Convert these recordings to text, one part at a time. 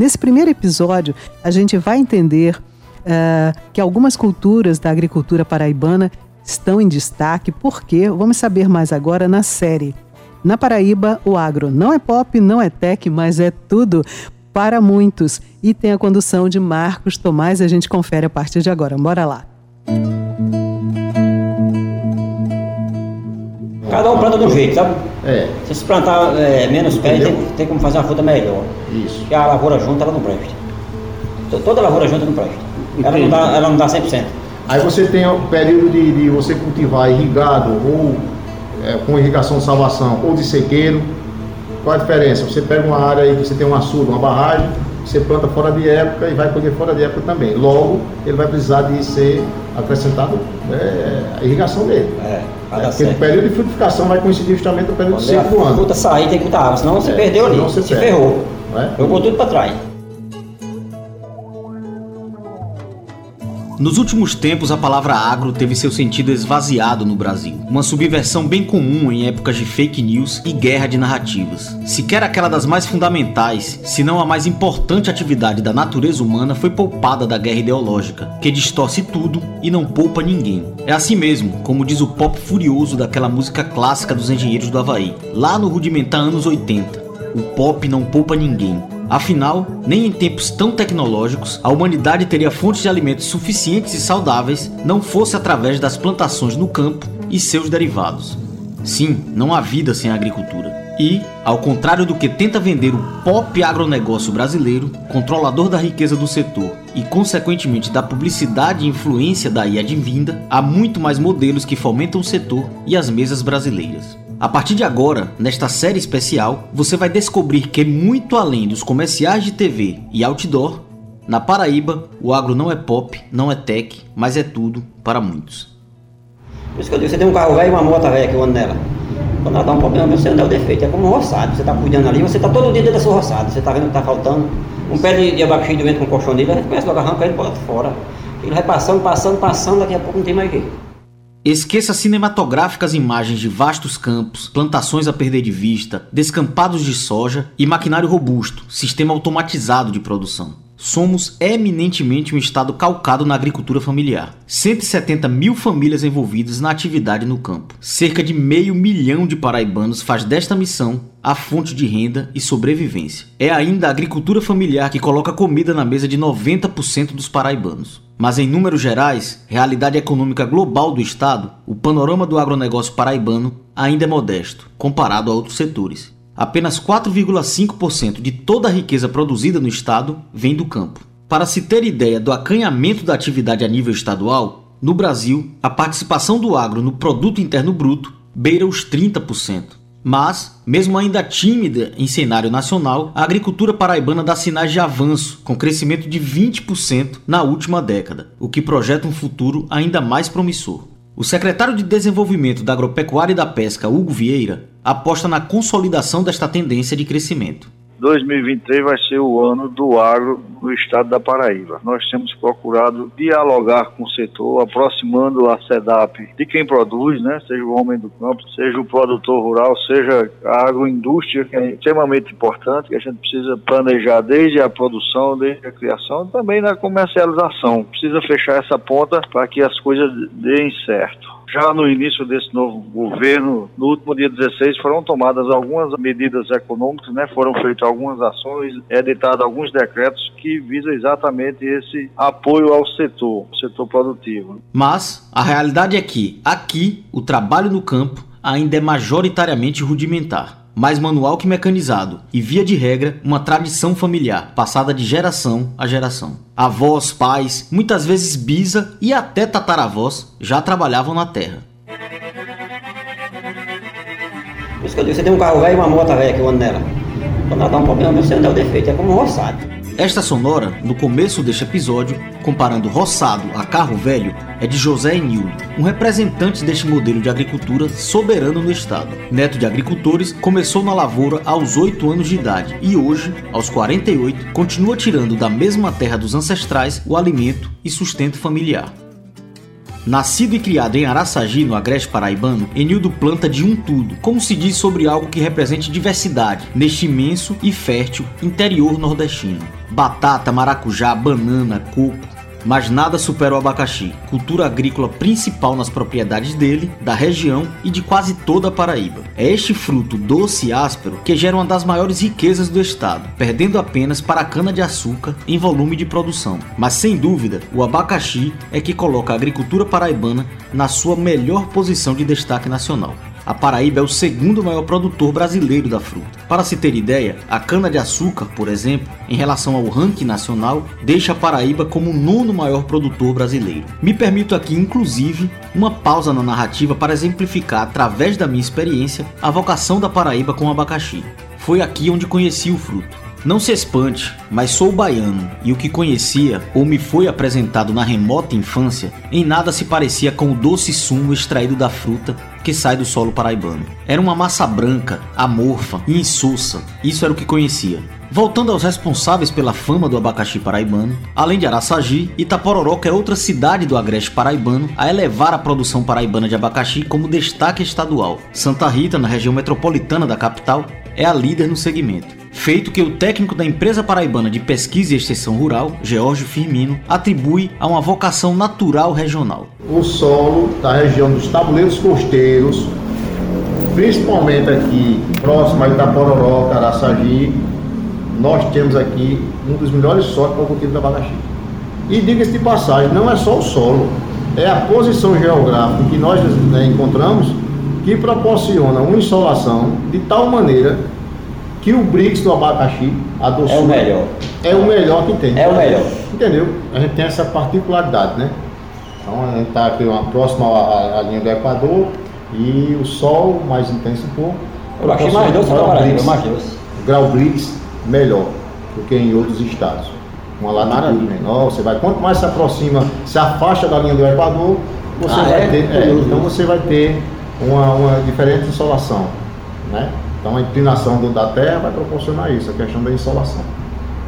Nesse primeiro episódio, a gente vai entender uh, que algumas culturas da agricultura paraibana estão em destaque, porque vamos saber mais agora na série. Na Paraíba, o agro não é pop, não é tech, mas é tudo para muitos. E tem a condução de Marcos Tomás, a gente confere a partir de agora. Bora lá. Cada um planta de um jeito, sabe? É. Se você plantar é, menos pé, tem, tem como fazer uma fruta melhor. Isso. Porque a lavoura junta, ela não presta. Toda lavoura junta não presta. Ela não, dá, ela não dá 100%. Aí você tem o período de, de você cultivar irrigado ou é, com irrigação de salvação ou de sequeiro. Qual a diferença? Você pega uma área aí que você tem um açude, uma barragem, você planta fora de época e vai colher fora de época também. Logo, ele vai precisar de ser acrescentado é, a irrigação dele. É, é porque o período de frutificação vai coincidir justamente com o período Quando de seco do ano. fruta sair tem que botar água, senão você é, perdeu ali, você se ferrou. É? Jogou tudo para trás. Nos últimos tempos, a palavra agro teve seu sentido esvaziado no Brasil, uma subversão bem comum em épocas de fake news e guerra de narrativas. Sequer aquela das mais fundamentais, se não a mais importante atividade da natureza humana foi poupada da guerra ideológica, que distorce tudo e não poupa ninguém. É assim mesmo, como diz o pop furioso daquela música clássica dos engenheiros do Havaí, lá no rudimentar anos 80. O pop não poupa ninguém. Afinal, nem em tempos tão tecnológicos a humanidade teria fontes de alimentos suficientes e saudáveis não fosse através das plantações no campo e seus derivados. Sim, não há vida sem a agricultura. E, ao contrário do que tenta vender o pop agronegócio brasileiro, controlador da riqueza do setor e, consequentemente, da publicidade e influência daí advinda, há muito mais modelos que fomentam o setor e as mesas brasileiras. A partir de agora, nesta série especial, você vai descobrir que muito além dos comerciais de TV e outdoor, na Paraíba, o agro não é pop, não é tech, mas é tudo para muitos. Por isso que eu digo, você tem um carro velho e uma moto velha que eu ando nela. Quando ela dá um problema, você anda o defeito. É como um roçado. Você está cuidando ali, você está todo dia dentro da sua roçada. Você está vendo que está faltando. Um pé de, de abacaxi vento com colchão dele, a gente começa logo a arrancar ele para fora. Ele vai passando, passando, passando, daqui a pouco não tem mais jeito. Esqueça cinematográficas imagens de vastos campos, plantações a perder de vista, descampados de soja e maquinário robusto, sistema automatizado de produção. Somos eminentemente um estado calcado na agricultura familiar. 170 mil famílias envolvidas na atividade no campo. Cerca de meio milhão de paraibanos faz desta missão a fonte de renda e sobrevivência. É ainda a agricultura familiar que coloca comida na mesa de 90% dos paraibanos. Mas em números gerais, realidade econômica global do estado, o panorama do agronegócio paraibano ainda é modesto, comparado a outros setores. Apenas 4,5% de toda a riqueza produzida no estado vem do campo. Para se ter ideia do acanhamento da atividade a nível estadual, no Brasil, a participação do agro no produto interno bruto beira os 30%. Mas, mesmo ainda tímida em cenário nacional, a agricultura paraibana dá sinais de avanço, com crescimento de 20% na última década, o que projeta um futuro ainda mais promissor. O secretário de Desenvolvimento da Agropecuária e da Pesca, Hugo Vieira, aposta na consolidação desta tendência de crescimento. 2023 vai ser o ano do agro no estado da Paraíba. Nós temos procurado dialogar com o setor, aproximando a SEDAP de quem produz, né? seja o homem do campo, seja o produtor rural, seja a agroindústria, que é extremamente importante, que a gente precisa planejar desde a produção, desde a criação, também na comercialização. Precisa fechar essa ponta para que as coisas deem certo já no início desse novo governo, no último dia 16, foram tomadas algumas medidas econômicas, né? foram feitas algumas ações, editados alguns decretos que visam exatamente esse apoio ao setor, setor produtivo. Mas a realidade é que aqui o trabalho no campo ainda é majoritariamente rudimentar mais manual que mecanizado e, via de regra, uma tradição familiar, passada de geração a geração. Avós, pais, muitas vezes bisa e até tataravós já trabalhavam na terra. Por isso que eu digo, você tem um carro velho e uma moto velha que eu ando nela. Quando ela dá um problema, você anda o defeito, é como um roçado. Esta sonora, no começo deste episódio, comparando roçado a carro velho, é de José Enildo, um representante deste modelo de agricultura soberano no estado. Neto de agricultores, começou na lavoura aos 8 anos de idade e hoje, aos 48, continua tirando da mesma terra dos ancestrais o alimento e sustento familiar. Nascido e criado em Araçagi, no Agreste Paraibano, Enildo planta de um tudo, como se diz sobre algo que represente diversidade neste imenso e fértil interior nordestino. Batata, maracujá, banana, coco, mas nada supera o abacaxi, cultura agrícola principal nas propriedades dele, da região e de quase toda a Paraíba. É este fruto doce e áspero que gera uma das maiores riquezas do estado, perdendo apenas para a cana-de-açúcar em volume de produção. Mas sem dúvida, o abacaxi é que coloca a agricultura paraibana na sua melhor posição de destaque nacional. A Paraíba é o segundo maior produtor brasileiro da fruta. Para se ter ideia, a cana-de-açúcar, por exemplo, em relação ao ranking nacional, deixa a Paraíba como o nono maior produtor brasileiro. Me permito aqui, inclusive, uma pausa na narrativa para exemplificar, através da minha experiência, a vocação da Paraíba com o abacaxi. Foi aqui onde conheci o fruto. Não se espante, mas sou baiano e o que conhecia ou me foi apresentado na remota infância em nada se parecia com o doce sumo extraído da fruta que sai do solo paraibano. Era uma massa branca, amorfa e insossa, isso era o que conhecia. Voltando aos responsáveis pela fama do abacaxi paraibano, além de Araçagi, Itapororoca é outra cidade do agreste paraibano a elevar a produção paraibana de abacaxi como destaque estadual. Santa Rita, na região metropolitana da capital, é a líder no segmento feito que o técnico da empresa paraibana de pesquisa e extensão rural, George Firmino, atribui a uma vocação natural regional. O solo da região dos tabuleiros costeiros, principalmente aqui próximo a Itapororó, Caraçagi, nós temos aqui um dos melhores solos para o cultivo da abacaxi. E diga-se de passagem, não é só o solo, é a posição geográfica que nós né, encontramos que proporciona uma insolação de tal maneira que o Brix do abacaxi, a doçura, é o melhor. É o melhor que tem. É o melhor. Entendeu? A gente tem essa particularidade, né? Então a gente está aqui uma, próxima à, à, linha do Equador e o sol mais intenso um pouco. Eu achei mais doce do Brasil, mais doce. O grau Brix melhor do que em outros estados. Uma latitude menor, você vai, quanto mais se aproxima, se afasta da linha do Equador, você ah, vai é? ter. É, então você vai ter uma, uma diferente insolação. Né? Então a inclinação do, da Terra vai proporcionar isso, a questão da insolação.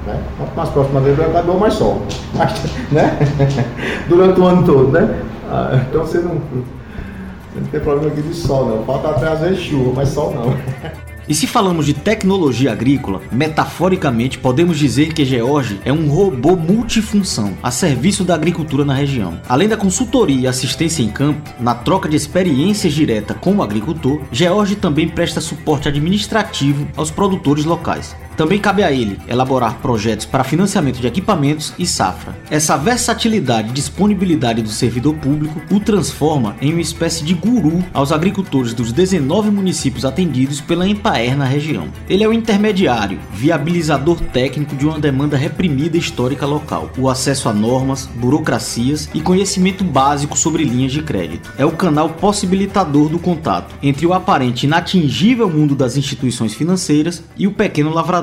Né? Quanto mais próximo dele do Equador, mais sol. Mas, né? Durante o ano todo, né? Ah, então você não, você não tem problema aqui de sol, não. Falta até às vezes chuva, mas sol não. E se falamos de tecnologia agrícola, metaforicamente podemos dizer que George é um robô multifunção a serviço da agricultura na região. Além da consultoria e assistência em campo, na troca de experiências direta com o agricultor, George também presta suporte administrativo aos produtores locais. Também cabe a ele elaborar projetos para financiamento de equipamentos e safra. Essa versatilidade e disponibilidade do servidor público o transforma em uma espécie de guru aos agricultores dos 19 municípios atendidos pela Empaer na região. Ele é o intermediário, viabilizador técnico de uma demanda reprimida histórica local, o acesso a normas, burocracias e conhecimento básico sobre linhas de crédito. É o canal possibilitador do contato entre o aparente inatingível mundo das instituições financeiras e o pequeno lavrador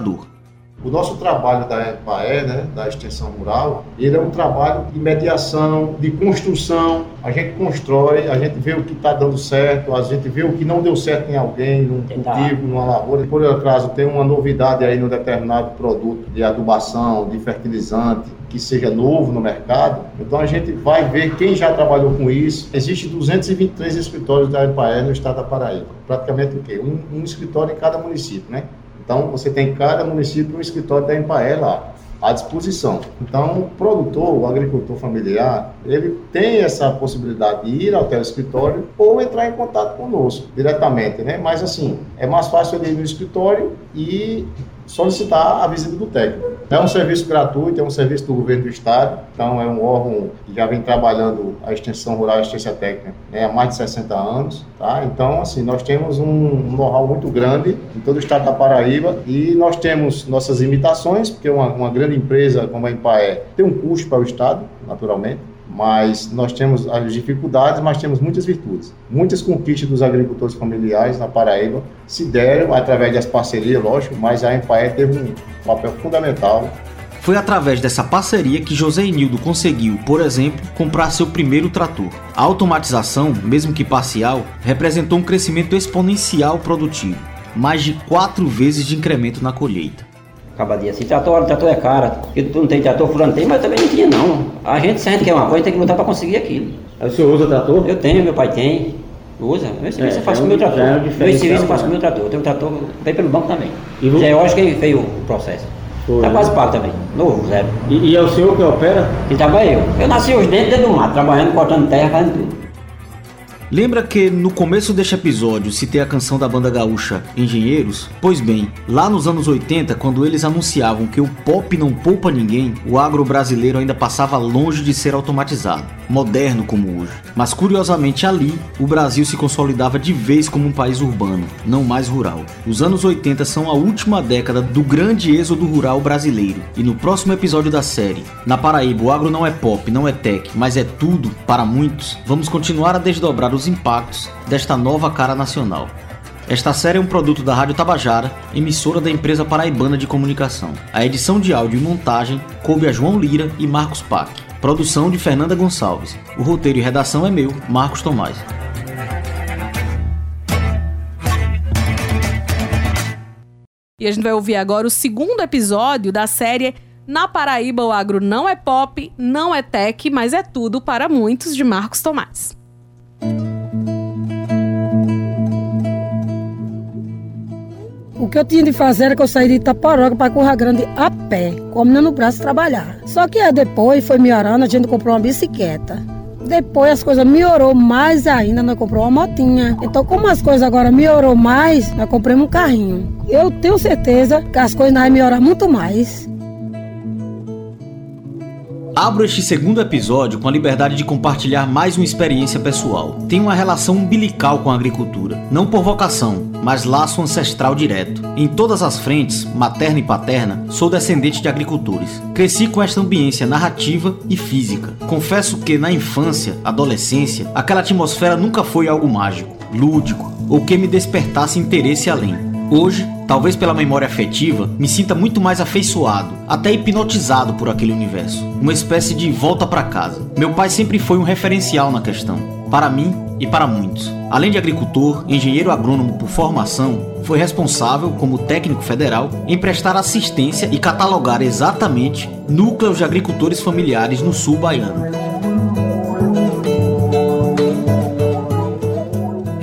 o nosso trabalho da EPAE, né, da extensão rural, ele é um trabalho de mediação, de construção. A gente constrói, a gente vê o que está dando certo, a gente vê o que não deu certo em alguém, num cultivo, numa lavoura. Por acaso tem uma novidade aí no determinado produto de adubação, de fertilizante, que seja novo no mercado. Então a gente vai ver quem já trabalhou com isso. Existem 223 escritórios da EPAE no estado da Paraíba. Praticamente o quê? Um, um escritório em cada município, né? Então, você tem em cada município um escritório da Empaé lá, à disposição. Então, o produtor, o agricultor familiar, ele tem essa possibilidade de ir até o escritório ou entrar em contato conosco diretamente, né? Mas, assim, é mais fácil ele ir no escritório e solicitar a visita do técnico. É um serviço gratuito, é um serviço do governo do estado, então é um órgão que já vem trabalhando a extensão rural e assistência técnica né, há mais de 60 anos, tá? Então, assim, nós temos um know-how muito grande em todo o estado da Paraíba e nós temos nossas limitações, porque uma, uma grande empresa como a Empaé tem um custo para o estado, naturalmente, mas nós temos as dificuldades, mas temos muitas virtudes. Muitas conquistas dos agricultores familiares na Paraíba se deram através das parcerias, lógico, mas a Empaé teve um papel fundamental. Foi através dessa parceria que José Enildo conseguiu, por exemplo, comprar seu primeiro trator. A automatização, mesmo que parcial, representou um crescimento exponencial produtivo, mais de quatro vezes de incremento na colheita. Acabadia assim, trator, trator é cara, porque tu não tem trator, fulano tem, mas também não tinha não. A gente, se a gente quer uma coisa, tem que lutar para conseguir aquilo. Aí o senhor usa trator? Eu tenho, meu pai tem. Usa. Meu serviço É, eu faço com é o meu um- trator. é um meu serviço eu faço né? com meu trator. Eu tenho um trator, veio pelo banco também. E vo- Já eu acho que veio o processo. Foi, tá né? quase pago também. Novo, zero. E, e é o senhor que opera? E tava eu. Eu nasci os dentes dentro do mato, trabalhando, cortando terra, fazendo tudo. Lembra que no começo deste episódio citei a canção da banda gaúcha Engenheiros? Pois bem, lá nos anos 80, quando eles anunciavam que o pop não poupa ninguém, o agro brasileiro ainda passava longe de ser automatizado, moderno como hoje. Mas curiosamente ali, o Brasil se consolidava de vez como um país urbano, não mais rural. Os anos 80 são a última década do grande êxodo rural brasileiro. E no próximo episódio da série, na Paraíba o agro não é pop, não é tech, mas é tudo para muitos, vamos continuar a desdobrar os impactos desta nova cara nacional. Esta série é um produto da Rádio Tabajara, emissora da empresa paraibana de comunicação. A edição de áudio e montagem coube a João Lira e Marcos Pac. Produção de Fernanda Gonçalves. O roteiro e redação é meu, Marcos Tomás. E a gente vai ouvir agora o segundo episódio da série Na Paraíba o Agro não é pop, não é tech, mas é tudo para muitos, de Marcos Tomás. O que eu tinha de fazer era que eu saí de Itaparoca para Curra Grande a pé, caminhando no braço trabalhar. Só que aí depois foi melhorando, a gente comprou uma bicicleta. Depois as coisas melhorou mais ainda, nós compramos uma motinha. Então, como as coisas agora melhorou mais, nós compramos um carrinho. Eu tenho certeza que as coisas vão melhorar muito mais. Abro este segundo episódio com a liberdade de compartilhar mais uma experiência pessoal. Tenho uma relação umbilical com a agricultura, não por vocação, mas laço ancestral direto. Em todas as frentes, materna e paterna, sou descendente de agricultores. Cresci com esta ambiência narrativa e física. Confesso que na infância, adolescência, aquela atmosfera nunca foi algo mágico, lúdico ou que me despertasse interesse além. Hoje, talvez pela memória afetiva, me sinta muito mais afeiçoado, até hipnotizado por aquele universo. Uma espécie de volta para casa. Meu pai sempre foi um referencial na questão, para mim e para muitos. Além de agricultor, engenheiro agrônomo por formação, foi responsável, como técnico federal, em prestar assistência e catalogar exatamente núcleos de agricultores familiares no sul baiano.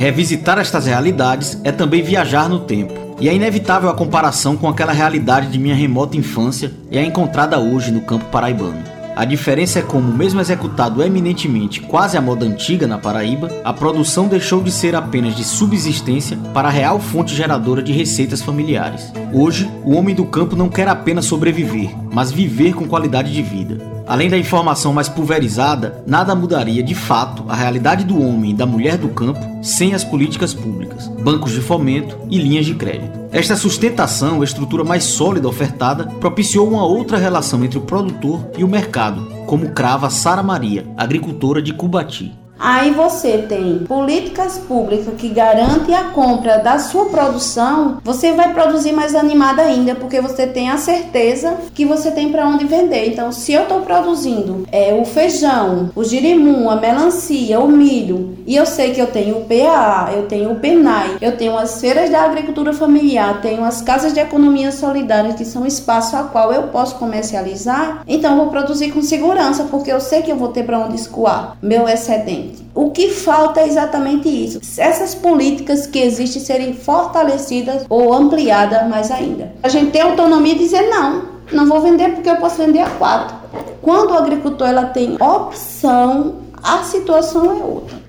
Revisitar estas realidades é também viajar no tempo. E é inevitável a comparação com aquela realidade de minha remota infância e a encontrada hoje no campo paraibano. A diferença é como, mesmo executado eminentemente quase à moda antiga na Paraíba, a produção deixou de ser apenas de subsistência para a real fonte geradora de receitas familiares. Hoje, o homem do campo não quer apenas sobreviver, mas viver com qualidade de vida. Além da informação mais pulverizada, nada mudaria de fato a realidade do homem e da mulher do campo sem as políticas públicas, bancos de fomento e linhas de crédito. Esta sustentação, estrutura mais sólida ofertada, propiciou uma outra relação entre o produtor e o mercado, como crava Sara Maria, agricultora de Cubati. Aí você tem políticas públicas que garantem a compra da sua produção, você vai produzir mais animada ainda, porque você tem a certeza que você tem para onde vender. Então, se eu estou produzindo é, o feijão, o girimum, a melancia, o milho, e eu sei que eu tenho o PAA, eu tenho o PENAI, eu tenho as feiras da agricultura familiar, tenho as casas de economia solidária, que são espaço a qual eu posso comercializar, então eu vou produzir com segurança, porque eu sei que eu vou ter para onde escoar meu excedente. O que falta é exatamente isso. Essas políticas que existem serem fortalecidas ou ampliadas mais ainda. A gente tem autonomia de dizer não, não vou vender porque eu posso vender a quatro. Quando o agricultor ela tem opção, a situação é outra.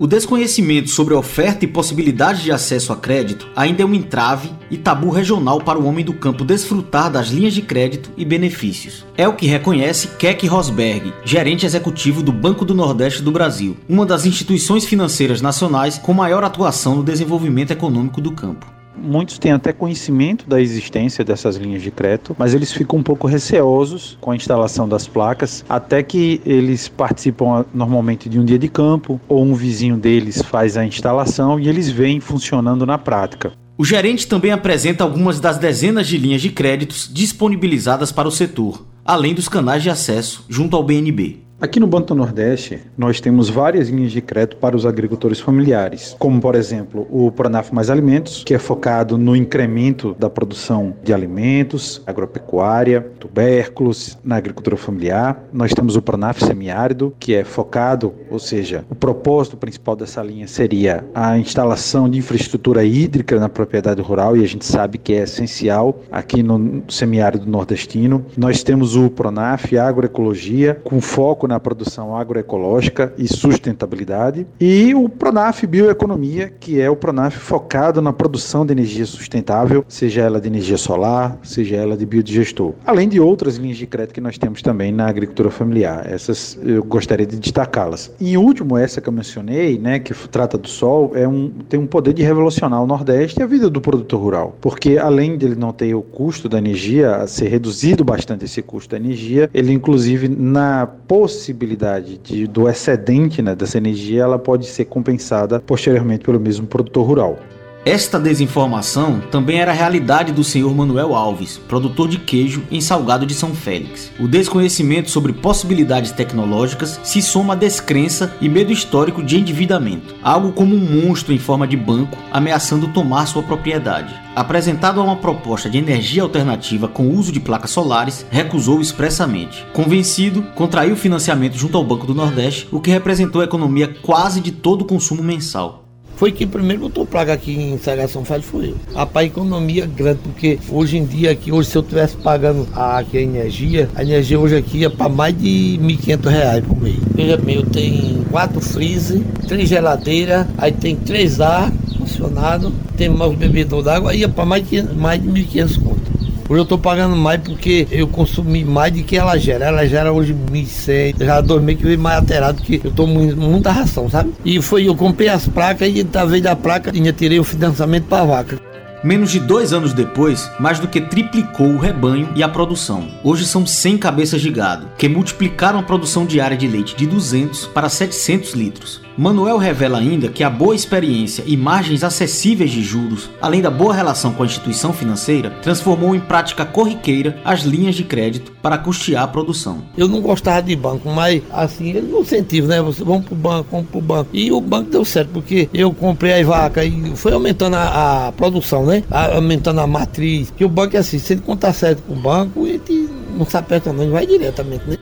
O desconhecimento sobre oferta e possibilidade de acesso a crédito ainda é um entrave e tabu regional para o homem do campo desfrutar das linhas de crédito e benefícios. É o que reconhece Keck Rosberg, gerente executivo do Banco do Nordeste do Brasil, uma das instituições financeiras nacionais com maior atuação no desenvolvimento econômico do campo. Muitos têm até conhecimento da existência dessas linhas de crédito, mas eles ficam um pouco receosos com a instalação das placas, até que eles participam normalmente de um dia de campo, ou um vizinho deles faz a instalação e eles veem funcionando na prática. O gerente também apresenta algumas das dezenas de linhas de créditos disponibilizadas para o setor, além dos canais de acesso junto ao BNB. Aqui no Banco Nordeste, nós temos várias linhas de crédito para os agricultores familiares, como, por exemplo, o Pronaf Mais Alimentos, que é focado no incremento da produção de alimentos, agropecuária, tubérculos, na agricultura familiar. Nós temos o Pronaf Semiárido, que é focado, ou seja, o propósito principal dessa linha seria a instalação de infraestrutura hídrica na propriedade rural, e a gente sabe que é essencial aqui no semiárido nordestino. Nós temos o Pronaf Agroecologia, com foco na produção agroecológica e sustentabilidade, e o Pronaf Bioeconomia, que é o Pronaf focado na produção de energia sustentável, seja ela de energia solar, seja ela de biodigestor. Além de outras linhas de crédito que nós temos também na agricultura familiar. Essas eu gostaria de destacá-las. E último, essa que eu mencionei, né, que trata do sol, é um, tem um poder de revolucionar o Nordeste e a vida do produtor rural. Porque além dele não ter o custo da energia, ser reduzido bastante esse custo da energia, ele inclusive na possibilidade possibilidade de, do excedente né, dessa energia ela pode ser compensada posteriormente pelo mesmo produtor rural. Esta desinformação também era a realidade do senhor Manuel Alves, produtor de queijo em Salgado de São Félix. O desconhecimento sobre possibilidades tecnológicas se soma à descrença e medo histórico de endividamento, algo como um monstro em forma de banco ameaçando tomar sua propriedade. Apresentado a uma proposta de energia alternativa com uso de placas solares, recusou expressamente. Convencido, contraiu financiamento junto ao Banco do Nordeste, o que representou a economia quase de todo o consumo mensal foi quem primeiro botou placa aqui em Sagação Faz foi eu. Rapaz, economia grande, porque hoje em dia aqui, hoje se eu tivesse pagando a, aqui a energia, a energia hoje aqui é para mais de 1.500 reais por mês. Veja bem, eu tenho quatro freezer, três geladeiras, aí tem três ar funcionado, tem mais bebedor d'água, é para mais de, mais de 1.500 conto. Hoje eu tô pagando mais porque eu consumi mais do que ela gera. Ela gera hoje 1.100, já meses que veio mais alterado, que eu tô muita ração, sabe? E foi, eu comprei as placas e talvez da placa ainda tirei o financiamento para vaca. Menos de dois anos depois, mais do que triplicou o rebanho e a produção. Hoje são 100 cabeças de gado, que multiplicaram a produção diária de leite de 200 para 700 litros. Manuel revela ainda que a boa experiência e margens acessíveis de juros, além da boa relação com a instituição financeira, transformou em prática corriqueira as linhas de crédito para custear a produção. Eu não gostava de banco, mas assim, ele não incentivo, né? Você vamos pro banco, vamos pro banco. E o banco deu certo, porque eu comprei as vacas e foi aumentando a, a produção, né? A, aumentando a matriz. Que o banco é assim, se ele contar certo com o banco, ele não se aperta não, ele vai diretamente, né?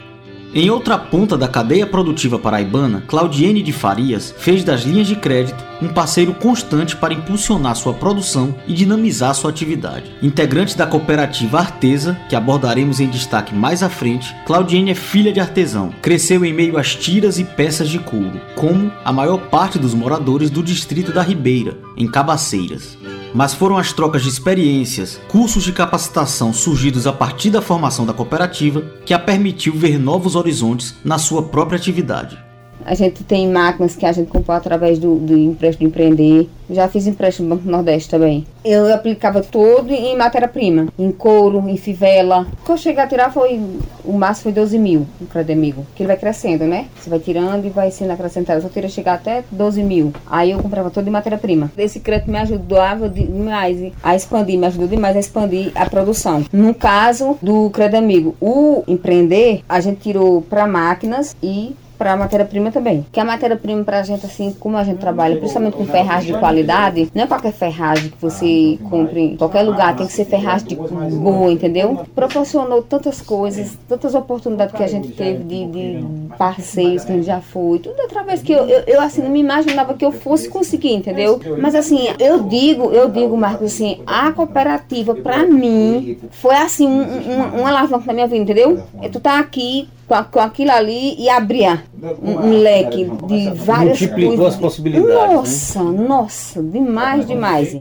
Em outra ponta da cadeia produtiva paraibana, Claudiene de Farias fez das linhas de crédito um parceiro constante para impulsionar sua produção e dinamizar sua atividade. Integrante da cooperativa Artesa, que abordaremos em destaque mais à frente, Claudiene é filha de artesão. Cresceu em meio às tiras e peças de couro, como a maior parte dos moradores do distrito da Ribeira, em Cabaceiras mas foram as trocas de experiências, cursos de capacitação surgidos a partir da formação da cooperativa que a permitiu ver novos horizontes na sua própria atividade. A gente tem máquinas que a gente comprou através do, do empréstimo de empreender. Já fiz empréstimo no Banco Nordeste também. Eu aplicava tudo em matéria-prima, em couro, em fivela. O que eu cheguei a tirar foi, o máximo foi 12 mil, um crédito amigo. Que ele vai crescendo, né? Você vai tirando e vai sendo acrescentado. Eu só tirei chegar até 12 mil. Aí eu comprava tudo em matéria-prima. Esse crédito me ajudava demais a expandir, me ajudou demais a expandir a produção. No caso do crédito amigo, o empreender, a gente tirou para máquinas e para a matéria-prima também. Que a matéria-prima para a gente, assim, como a gente trabalha, principalmente com ferragem de qualidade, não é qualquer ferragem que você compre em qualquer lugar, tem que ser ferragem de boa, entendeu? Proporcionou tantas coisas, tantas oportunidades que a gente teve de, de parceiros que a gente já foi, tudo através que eu, eu, eu, assim, não me imaginava que eu fosse conseguir, entendeu? Mas assim, eu digo, eu digo, Marcos, assim, a cooperativa para mim foi assim, um, um, um alavanca na minha vida, entendeu? Tu tá aqui com, com aquilo ali e abria um, um leque de várias Multiplicou coisas. as possibilidades. Nossa, né? nossa, demais, demais.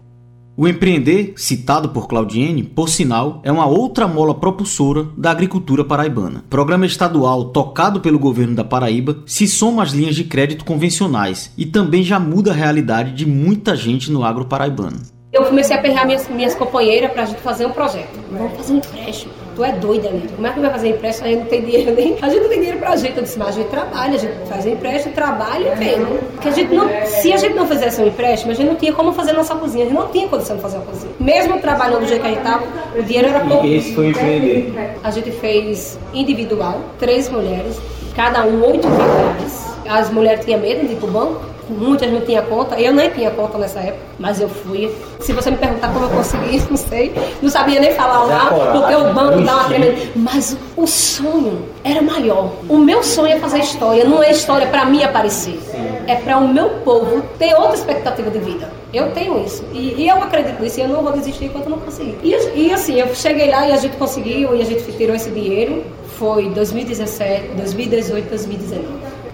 O empreender, citado por Claudiene, por sinal, é uma outra mola propulsora da agricultura paraibana. Programa estadual tocado pelo governo da Paraíba se soma às linhas de crédito convencionais e também já muda a realidade de muita gente no agro paraibano. Eu comecei a perrear minhas, minhas companheiras para a gente fazer um projeto. Vamos fazer um empréstimo tu é doida, Lito. Como é que vai fazer empréstimo? A gente não tem dinheiro nem. A gente não tem dinheiro pra gente. Eu disse, mas a gente trabalha, a gente faz empréstimo, trabalha e vem. Porque a gente não. Se a gente não fizesse um empréstimo, a gente não tinha como fazer nossa cozinha. A gente não tinha condição de fazer uma cozinha. Mesmo trabalhando do jeito que a gente tava, o dinheiro era pouco. E esse foi empreender? A gente fez individual, três mulheres cada um 8 mil reais. As mulheres tinham medo de ir pro banco, muitas não tinham conta, eu nem tinha conta nessa época, mas eu fui. Se você me perguntar como eu consegui, não sei, não sabia nem falar lá, porque o banco dá uma tremenda. Mas o sonho era maior. O meu sonho é fazer história, não é história para mim aparecer, é para o meu povo ter outra expectativa de vida. Eu tenho isso. E, e, eu acredito nisso e eu não vou desistir enquanto eu não conseguir. E, e, assim, eu cheguei lá e a gente conseguiu e a gente tirou esse dinheiro. Foi 2017, 2018, 2019.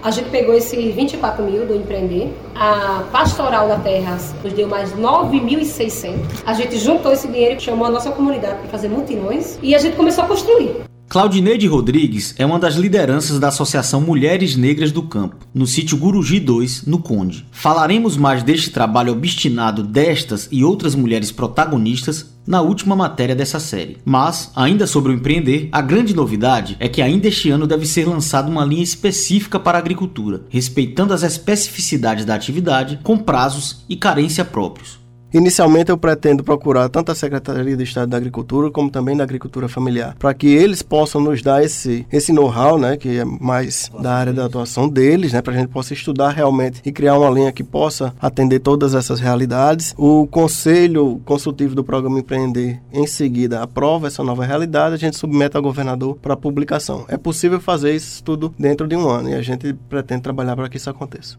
A gente pegou esses 24 mil do empreender. A Pastoral da Terra nos deu mais 9.600. A gente juntou esse dinheiro chamou a nossa comunidade para fazer mutirões e a gente começou a construir. Claudineide Rodrigues é uma das lideranças da Associação Mulheres Negras do Campo, no sítio Guruji 2, no Conde. Falaremos mais deste trabalho obstinado destas e outras mulheres protagonistas na última matéria dessa série. Mas, ainda sobre o empreender, a grande novidade é que ainda este ano deve ser lançada uma linha específica para a agricultura, respeitando as especificidades da atividade, com prazos e carência próprios. Inicialmente eu pretendo procurar tanto a Secretaria de Estado da Agricultura como também da Agricultura Familiar, para que eles possam nos dar esse, esse know-how, né, que é mais da área da atuação deles, né, para a gente possa estudar realmente e criar uma linha que possa atender todas essas realidades. O Conselho Consultivo do Programa Empreender, em seguida, aprova essa nova realidade, a gente submete ao governador para publicação. É possível fazer isso tudo dentro de um ano e a gente pretende trabalhar para que isso aconteça.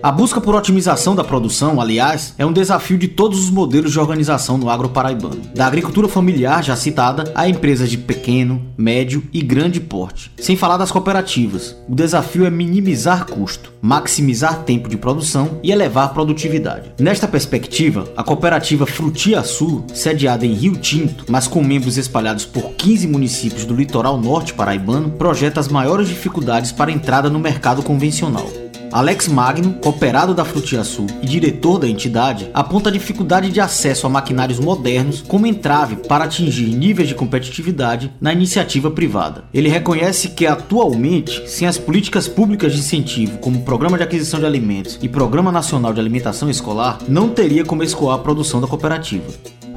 A busca por otimização da produção, aliás, é um desafio de todos os modelos de organização no agro paraibano. Da agricultura familiar já citada a empresas de pequeno, médio e grande porte. Sem falar das cooperativas. O desafio é minimizar custo, maximizar tempo de produção e elevar produtividade. Nesta perspectiva, a cooperativa Frutia Sul, sediada em Rio Tinto, mas com membros espalhados por 15 municípios do litoral norte paraibano, projeta as maiores dificuldades para a entrada no mercado convencional. Alex Magno, cooperado da Frutia Sul e diretor da entidade, aponta a dificuldade de acesso a maquinários modernos como entrave para atingir níveis de competitividade na iniciativa privada. Ele reconhece que atualmente, sem as políticas públicas de incentivo, como o Programa de Aquisição de Alimentos e Programa Nacional de Alimentação Escolar, não teria como escoar a produção da cooperativa.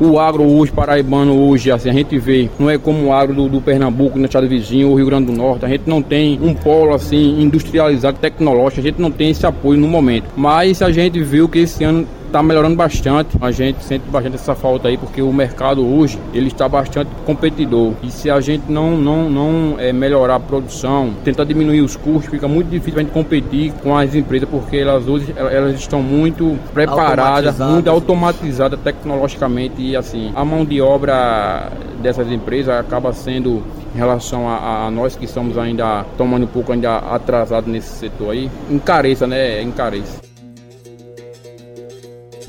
O agro hoje, paraibano hoje, assim, a gente vê, não é como o agro do, do Pernambuco, no estado vizinho, ou Rio Grande do Norte. A gente não tem um polo assim industrializado, tecnológico, a gente não tem esse apoio no momento. Mas a gente viu que esse ano está melhorando bastante. A gente sente bastante essa falta aí, porque o mercado hoje ele está bastante competidor. E se a gente não, não, não é, melhorar a produção, tentar diminuir os custos, fica muito difícil a gente competir com as empresas, porque elas hoje elas estão muito preparadas, muito automatizadas tecnologicamente e assim a mão de obra dessas empresas acaba sendo em relação a, a, nós que estamos ainda tomando um pouco ainda atrasado nesse setor aí, encareça, né? Encareça.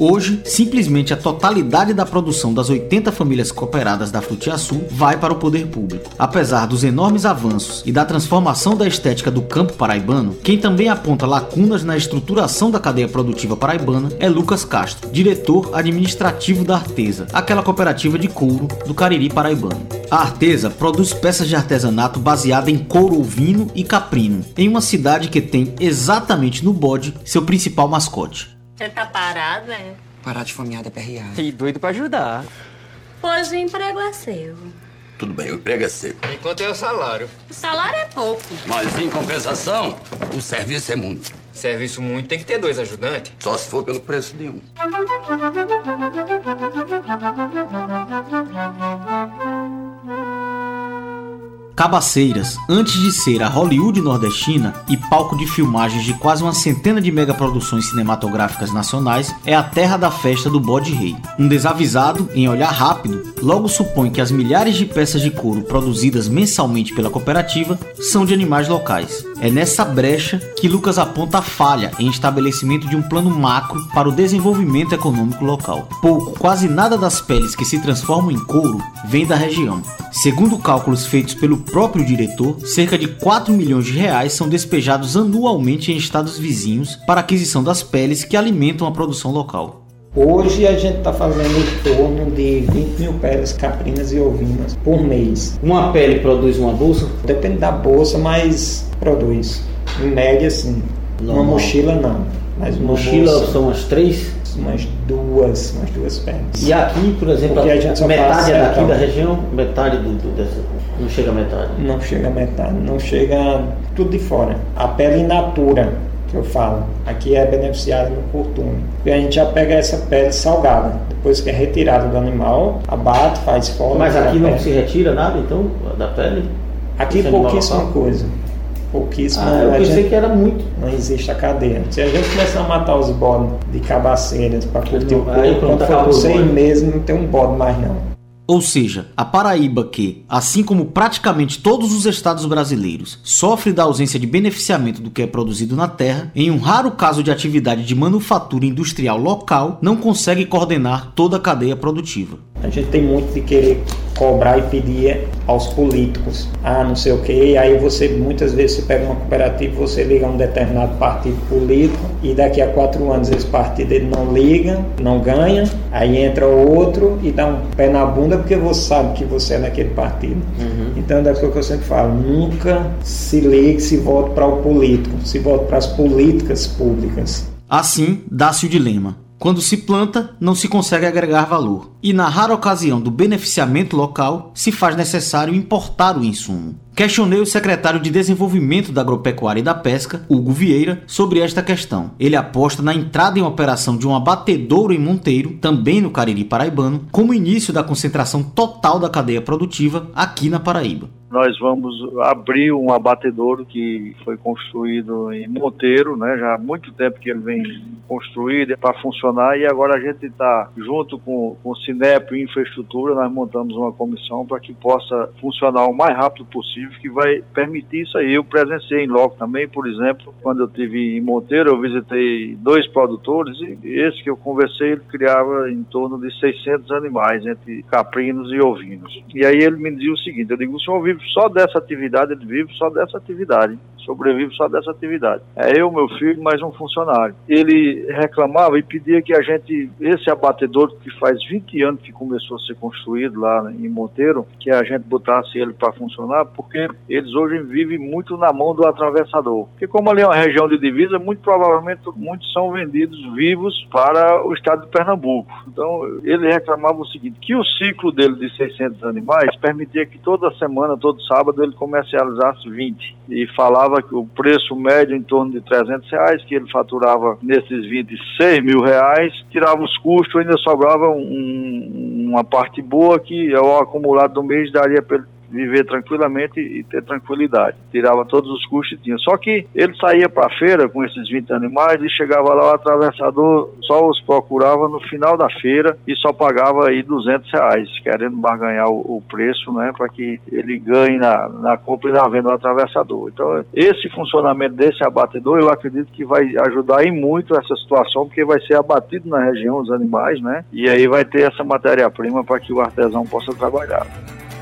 Hoje, simplesmente a totalidade da produção das 80 famílias cooperadas da Frutiaçu vai para o poder público. Apesar dos enormes avanços e da transformação da estética do campo paraibano, quem também aponta lacunas na estruturação da cadeia produtiva paraibana é Lucas Castro, diretor administrativo da Artesa, aquela cooperativa de couro do Cariri paraibano. A Artesa produz peças de artesanato baseada em couro ovino e caprino, em uma cidade que tem exatamente no bode seu principal mascote. Você tá parado, é? Parar de fomeada PRA. E doido pra ajudar. Pois o emprego é seu. Tudo bem, o emprego é seu. Enquanto é o salário. O salário é pouco. Mas em compensação, o serviço é muito. Serviço muito tem que ter dois ajudantes. Só se for pelo preço de um. Cabaceiras, antes de ser a Hollywood nordestina e palco de filmagens de quase uma centena de megaproduções cinematográficas nacionais, é a terra da festa do bode rei. Um desavisado, em olhar rápido, logo supõe que as milhares de peças de couro produzidas mensalmente pela cooperativa são de animais locais. É nessa brecha que Lucas aponta a falha em estabelecimento de um plano macro para o desenvolvimento econômico local. Pouco, quase nada das peles que se transformam em couro vem da região. Segundo cálculos feitos pelo próprio diretor, cerca de 4 milhões de reais são despejados anualmente em estados vizinhos para aquisição das peles que alimentam a produção local. Hoje a gente está fazendo em torno de 20 mil peles caprinas e ovinas por mês. Uma pele produz uma bolsa? Depende da bolsa, mas produz. Em média, sim. Uma mochila, não. Mas uma mochila bolsa, são as três? Umas duas, umas duas peles. E aqui, por exemplo, a metade é daqui sertão. da região, metade do, do dessa. Não chega a metade. Não chega a metade, não chega tudo de fora. A pele in natura, que eu falo, aqui é beneficiada no curtume. E a gente já pega essa pele salgada, depois que é retirada do animal, abate, faz fora. Mas aqui não se retira nada, então, da pele? Aqui pouquíssima coisa. Pouquíssima. Ah, eu pensei gente- que era muito. Não existe a cadeia. Se a gente começar a matar os bodes de cabaceiras para curtir o pronto, quando o seis meses não tem um bode mais não. Ou seja, a Paraíba que, assim como praticamente todos os estados brasileiros, sofre da ausência de beneficiamento do que é produzido na terra, em um raro caso de atividade de manufatura industrial local, não consegue coordenar toda a cadeia produtiva. A gente tem muito de querer cobrar e pedir aos políticos. Ah, não sei o que. Aí você, muitas vezes, você pega uma cooperativa, você liga a um determinado partido político e daqui a quatro anos esse partido ele não liga, não ganha. Aí entra outro e dá um pé na bunda porque você sabe que você é daquele partido. Então, é daquilo que eu sempre falo: nunca se ligue, se vote para o político, se vote para as políticas públicas. Assim, dá-se o dilema. Quando se planta, não se consegue agregar valor. E na rara ocasião do beneficiamento local, se faz necessário importar o insumo. Questionei o secretário de Desenvolvimento da Agropecuária e da Pesca, Hugo Vieira, sobre esta questão. Ele aposta na entrada em operação de um abatedouro em Monteiro, também no Cariri Paraibano, como início da concentração total da cadeia produtiva aqui na Paraíba. Nós vamos abrir um abatedouro que foi construído em Monteiro, né? Já há muito tempo que ele vem construído para funcionar e agora a gente está junto com, com o Cinep e Infraestrutura, nós montamos uma comissão para que possa funcionar o mais rápido possível, que vai permitir isso aí. Eu presenciei em loco também, por exemplo, quando eu tive em Monteiro, eu visitei dois produtores e esse que eu conversei, ele criava em torno de 600 animais, entre caprinos e ovinos. E aí ele me dizia o seguinte, eu digo, o senhor vive só dessa atividade, ele vive só dessa atividade, sobrevive só dessa atividade. É eu, meu filho, mais um funcionário. Ele reclamava e pedia que a gente, esse abatedor que faz 20 anos que começou a ser construído lá em Monteiro, que a gente botasse ele para funcionar, porque eles hoje vivem muito na mão do atravessador. Porque como ali é uma região de divisa, muito provavelmente muitos são vendidos vivos para o estado de Pernambuco. Então ele reclamava o seguinte, que o ciclo dele de 600 animais permitia que toda semana, todo sábado, ele comercializasse 20. E falava que o preço médio em torno de 300 reais, que ele faturava nesses 26 mil reais, tirava os custos, ainda sobrava um- uma parte boa que ao acumulado do mês daria para viver tranquilamente e ter tranquilidade. Tirava todos os custos e tinha. Só que ele saía para a feira com esses 20 animais e chegava lá, o atravessador só os procurava no final da feira e só pagava aí 200 reais, querendo barganhar o, o preço, né, para que ele ganhe na, na compra e na venda do atravessador. Então, esse funcionamento desse abatedor, eu acredito que vai ajudar em muito essa situação, porque vai ser abatido na região os animais, né, e aí vai ter essa matéria-prima para que o artesão possa trabalhar.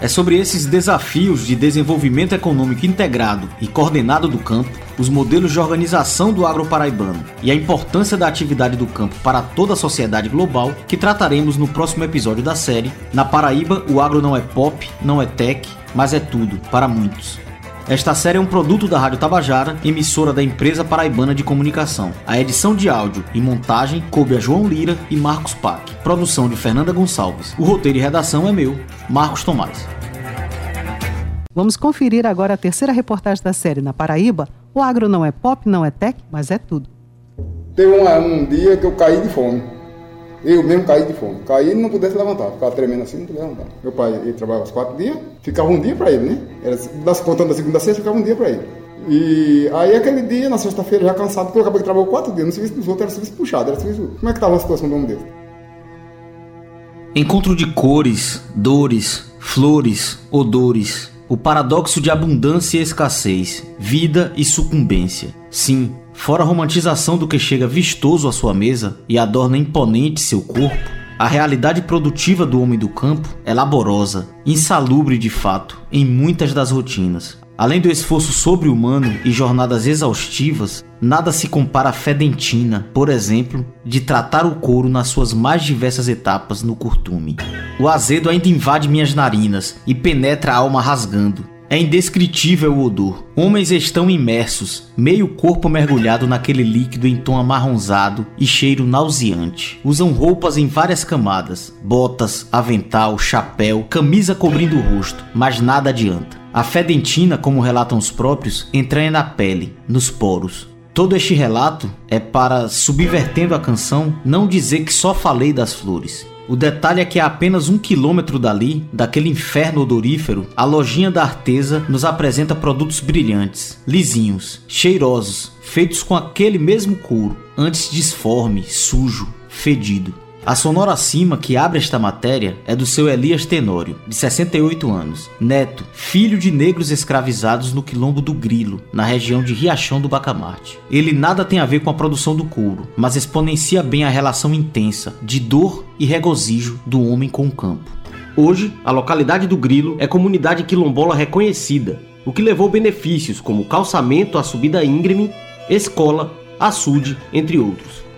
É sobre esses desafios de desenvolvimento econômico integrado e coordenado do campo, os modelos de organização do agro paraibano e a importância da atividade do campo para toda a sociedade global que trataremos no próximo episódio da série. Na Paraíba, o agro não é pop, não é tech, mas é tudo para muitos. Esta série é um produto da Rádio Tabajara, emissora da empresa paraibana de comunicação. A edição de áudio e montagem coube a João Lira e Marcos Pac. Produção de Fernanda Gonçalves. O roteiro e redação é meu, Marcos Tomás. Vamos conferir agora a terceira reportagem da série na Paraíba. O agro não é pop, não é tech, mas é tudo. Teve um, um dia que eu caí de fome. Eu mesmo caí de fome. Caí e não pudesse levantar. Ficava tremendo assim, não podia levantar. Meu pai, ele trabalhava quatro dias, ficava um dia para ele, né? Era, contando da segunda a sexta, ficava um dia para ele. E aí aquele dia, na sexta-feira, já cansado, porque eu acabei de trabalhar quatro dias. No serviço dos outros era serviço puxado, era serviço... Como é que estava a situação do homem dele? Encontro de cores, dores, flores, odores. O paradoxo de abundância e escassez, vida e sucumbência. Sim, fora a romantização do que chega vistoso à sua mesa e adorna imponente seu corpo, a realidade produtiva do homem do campo é laborosa, insalubre de fato, em muitas das rotinas. Além do esforço sobre-humano e jornadas exaustivas, nada se compara à fedentina, por exemplo, de tratar o couro nas suas mais diversas etapas no curtume. O azedo ainda invade minhas narinas e penetra a alma rasgando. É indescritível o odor. Homens estão imersos, meio corpo mergulhado naquele líquido em tom amarronzado e cheiro nauseante. Usam roupas em várias camadas: botas, avental, chapéu, camisa cobrindo o rosto, mas nada adianta. A fedentina, como relatam os próprios, entranha na pele, nos poros. Todo este relato é para, subvertendo a canção, não dizer que só falei das flores. O detalhe é que a apenas um quilômetro dali, daquele inferno odorífero, a lojinha da artesa nos apresenta produtos brilhantes, lisinhos, cheirosos, feitos com aquele mesmo couro, antes disforme, sujo, fedido. A sonora acima que abre esta matéria é do seu Elias Tenório, de 68 anos, neto, filho de negros escravizados no quilombo do Grilo, na região de Riachão do Bacamarte. Ele nada tem a ver com a produção do couro, mas exponencia bem a relação intensa de dor e regozijo do homem com o campo. Hoje, a localidade do Grilo é comunidade quilombola reconhecida, o que levou benefícios como calçamento à subida íngreme, escola, açude, entre outros.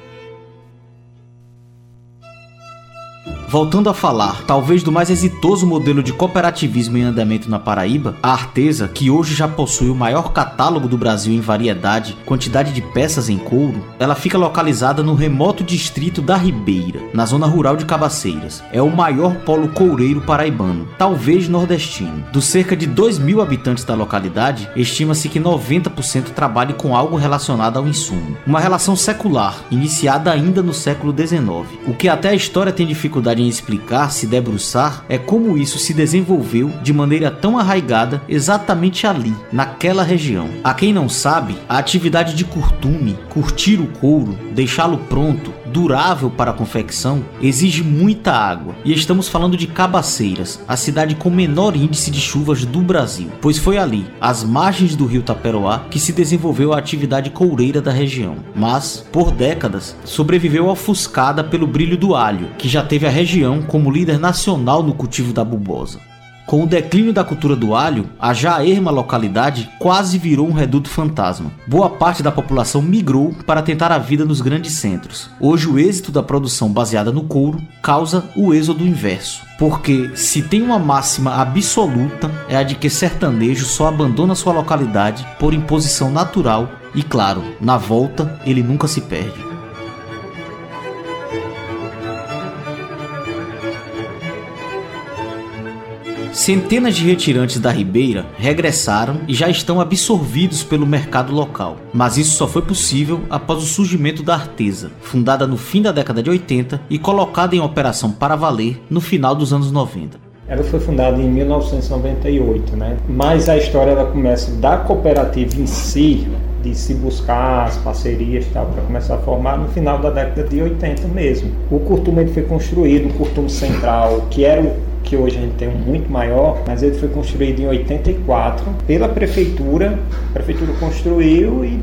Voltando a falar, talvez do mais exitoso modelo de cooperativismo em andamento na Paraíba, a Artesa, que hoje já possui o maior catálogo do Brasil em variedade, quantidade de peças em couro, ela fica localizada no remoto distrito da Ribeira, na zona rural de Cabaceiras. É o maior polo coureiro paraibano, talvez nordestino. Dos cerca de 2 mil habitantes da localidade, estima-se que 90% trabalhe com algo relacionado ao insumo. Uma relação secular, iniciada ainda no século XIX. O que até a história tem dificuldade em explicar, se debruçar, é como isso se desenvolveu de maneira tão arraigada exatamente ali, naquela região. A quem não sabe, a atividade de curtume, curtir o couro, deixá-lo pronto, durável para a confecção, exige muita água. E estamos falando de Cabaceiras, a cidade com menor índice de chuvas do Brasil, pois foi ali, às margens do rio Taperoá, que se desenvolveu a atividade coureira da região. Mas, por décadas, sobreviveu ofuscada pelo brilho do alho, que já teve a região como líder nacional no cultivo da bubosa. Com o declínio da cultura do alho, a já erma localidade quase virou um reduto fantasma. Boa parte da população migrou para tentar a vida nos grandes centros. Hoje, o êxito da produção baseada no couro causa o êxodo inverso. Porque se tem uma máxima absoluta é a de que sertanejo só abandona sua localidade por imposição natural e, claro, na volta ele nunca se perde. Centenas de retirantes da Ribeira regressaram e já estão absorvidos pelo mercado local. Mas isso só foi possível após o surgimento da Artesa, fundada no fim da década de 80 e colocada em operação para valer no final dos anos 90. Ela foi fundada em 1998, né? Mas a história ela começa da cooperativa em si, de se buscar as parcerias tal para começar a formar no final da década de 80 mesmo. O curtume foi construído, o curtume central, que era o que hoje a gente tem um muito maior, mas ele foi construído em 84 pela prefeitura. A prefeitura construiu e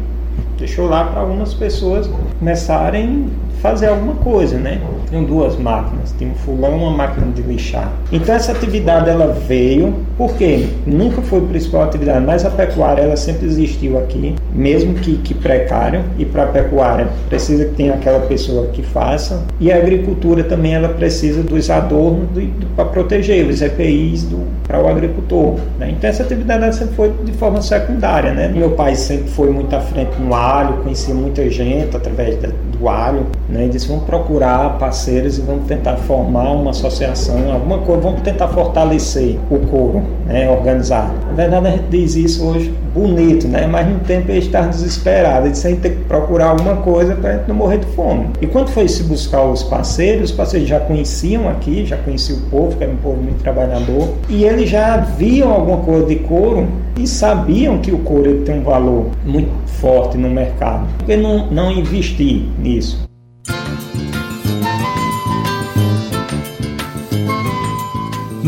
deixou lá para algumas pessoas começarem fazer alguma coisa, né? Tinham duas máquinas, tinha um fulão e uma máquina de lixar. Então essa atividade ela veio, porque nunca foi a principal atividade, mas a pecuária ela sempre existiu aqui, mesmo que, que precário, e para a pecuária precisa que tenha aquela pessoa que faça, e a agricultura também ela precisa dos adornos para proteger os EPIs para o agricultor. Né? Então essa atividade ela sempre foi de forma secundária. Né? Meu pai sempre foi muito à frente no alho, conhecia muita gente através da, do alho, né? e disse, vamos procurar parceiros e vamos tentar formar uma associação, alguma coisa, vamos tentar fortalecer o couro, né? organizar. Na verdade a gente diz isso hoje bonito, né? mas no tempo ele está desesperado, ele disse, a gente tem que procurar alguma coisa para a gente não morrer de fome. E quando foi se buscar os parceiros, os parceiros já conheciam aqui, já conheciam o povo, que era um povo muito trabalhador, e eles já viam alguma coisa de couro e sabiam que o couro tem um valor muito forte no mercado. Por que não, não investir nisso?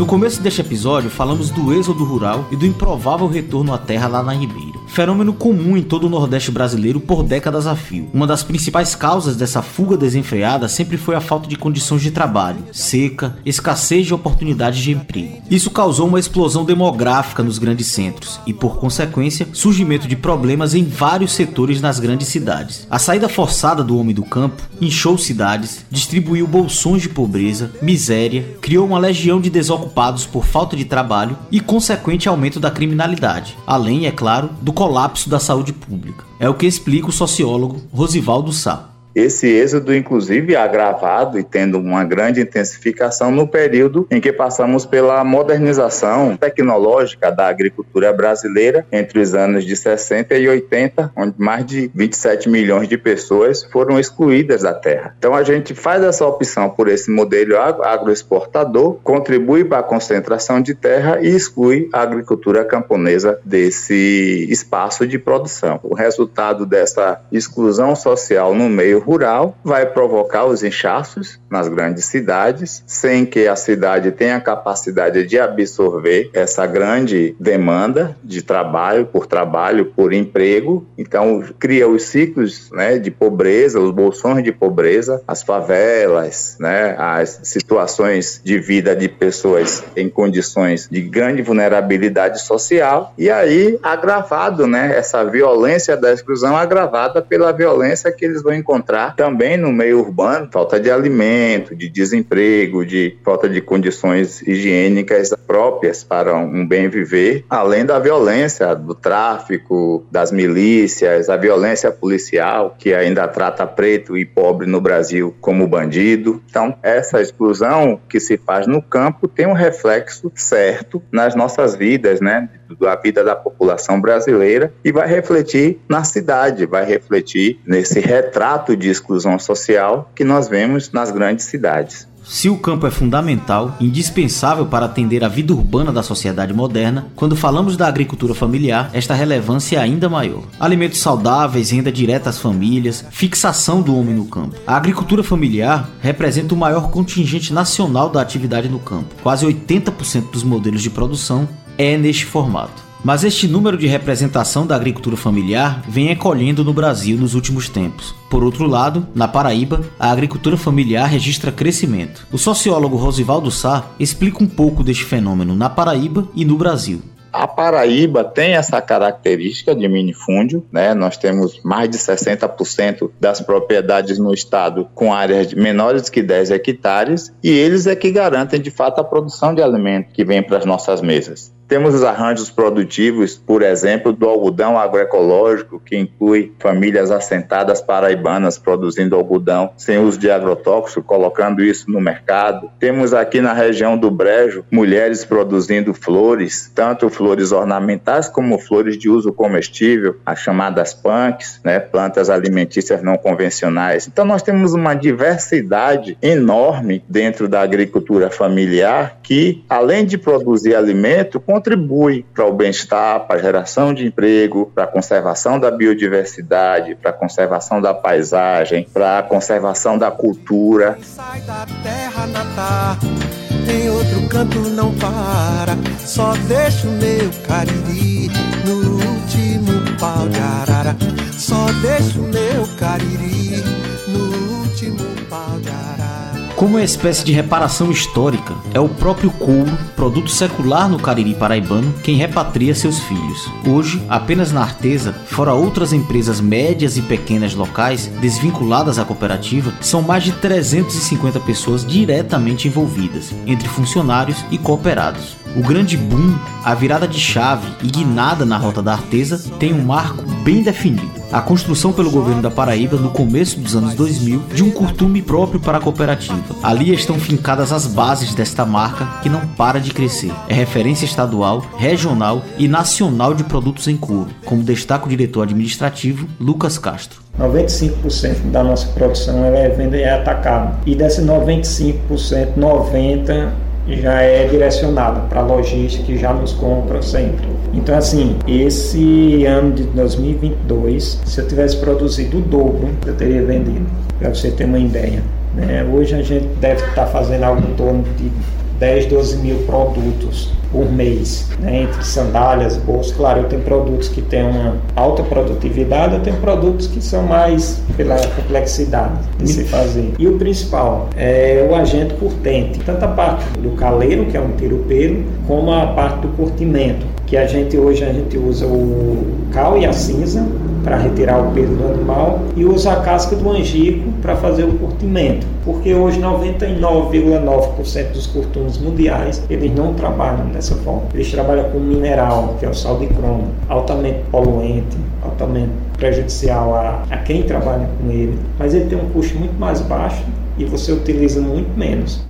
No começo deste episódio, falamos do êxodo rural e do improvável retorno à terra lá na Ribeira. Fenômeno comum em todo o Nordeste brasileiro por décadas a fio. Uma das principais causas dessa fuga desenfreada sempre foi a falta de condições de trabalho, seca, escassez de oportunidades de emprego. Isso causou uma explosão demográfica nos grandes centros e, por consequência, surgimento de problemas em vários setores nas grandes cidades. A saída forçada do homem do campo inchou cidades, distribuiu bolsões de pobreza, miséria, criou uma legião de desocupados por falta de trabalho e consequente aumento da criminalidade, além, é claro, do colapso da saúde pública. É o que explica o sociólogo Rosivaldo Sá. Esse êxodo, inclusive, é agravado e tendo uma grande intensificação no período em que passamos pela modernização tecnológica da agricultura brasileira entre os anos de 60 e 80, onde mais de 27 milhões de pessoas foram excluídas da terra. Então, a gente faz essa opção por esse modelo agroexportador, contribui para a concentração de terra e exclui a agricultura camponesa desse espaço de produção. O resultado dessa exclusão social no meio rural vai provocar os inchaços nas grandes cidades, sem que a cidade tenha capacidade de absorver essa grande demanda de trabalho por trabalho, por emprego. Então, cria os ciclos né, de pobreza, os bolsões de pobreza, as favelas, né, as situações de vida de pessoas em condições de grande vulnerabilidade social. E aí, agravado, né, essa violência da exclusão agravada pela violência que eles vão encontrar também no meio urbano falta de alimento, de desemprego, de falta de condições higiênicas próprias para um bem viver, além da violência do tráfico, das milícias, a violência policial que ainda trata preto e pobre no Brasil como bandido. Então, essa exclusão que se faz no campo tem um reflexo certo nas nossas vidas, né? Da vida da população brasileira e vai refletir na cidade, vai refletir nesse retrato de exclusão social que nós vemos nas grandes cidades. Se o campo é fundamental, indispensável para atender a vida urbana da sociedade moderna, quando falamos da agricultura familiar, esta relevância é ainda maior. Alimentos saudáveis, renda direta às famílias, fixação do homem no campo. A agricultura familiar representa o maior contingente nacional da atividade no campo. Quase 80% dos modelos de produção é neste formato. Mas este número de representação da agricultura familiar vem encolhendo no Brasil nos últimos tempos. Por outro lado, na Paraíba, a agricultura familiar registra crescimento. O sociólogo Rosivaldo Sá explica um pouco deste fenômeno na Paraíba e no Brasil. A Paraíba tem essa característica de minifúndio, né? Nós temos mais de 60% das propriedades no estado com áreas menores que 10 hectares e eles é que garantem de fato a produção de alimento que vem para as nossas mesas. Temos os arranjos produtivos, por exemplo, do algodão agroecológico, que inclui famílias assentadas paraibanas produzindo algodão sem uso de agrotóxico, colocando isso no mercado. Temos aqui na região do Brejo mulheres produzindo flores, tanto flores ornamentais como flores de uso comestível, as chamadas punks, né, plantas alimentícias não convencionais. Então nós temos uma diversidade enorme dentro da agricultura familiar que, além de produzir alimento, contribui para o bem-estar, para a geração de emprego, para a conservação da biodiversidade, para a conservação da paisagem, para a conservação da cultura. Sai da terra natal, em outro canto não para, só deixa o meu cariri no último pau de arara, só deixa o meu cariri Como uma espécie de reparação histórica, é o próprio couro, produto secular no Cariri paraibano, quem repatria seus filhos. Hoje, apenas na Artesa, fora outras empresas médias e pequenas locais desvinculadas à cooperativa, são mais de 350 pessoas diretamente envolvidas, entre funcionários e cooperados. O grande boom, a virada de chave e guinada na rota da Artesa tem um marco bem definido a construção pelo governo da Paraíba no começo dos anos 2000 de um costume próprio para a cooperativa. Ali estão fincadas as bases desta marca que não para de crescer. É referência estadual, regional e nacional de produtos em couro, como destaca o diretor administrativo Lucas Castro. 95% da nossa produção é venda e é atacado. E desse 95%, 90% já é direcionada para lojistas que já nos compram sempre. Então, assim, esse ano de 2022, se eu tivesse produzido o dobro, eu teria vendido, para você ter uma ideia. Né? Hoje a gente deve estar fazendo algo em torno de 10, 12 mil produtos por mês, né? entre sandálias, bolsas. Claro, eu tenho produtos que têm uma alta produtividade, eu tenho produtos que são mais pela complexidade de se fazer. E o principal é o agente curtente, tanto a parte do caleiro, que é um tiro-pelo, como a parte do curtimento, que a gente hoje a gente usa o cal e a cinza para retirar o pelo do animal e usa a casca do angico para fazer o curtimento, porque hoje 99,9% dos curtumes mundiais eles não trabalham dessa forma. Eles trabalham com mineral, que é o sal de cromo, altamente poluente, altamente prejudicial a, a quem trabalha com ele, mas ele tem um custo muito mais baixo e você utiliza muito menos.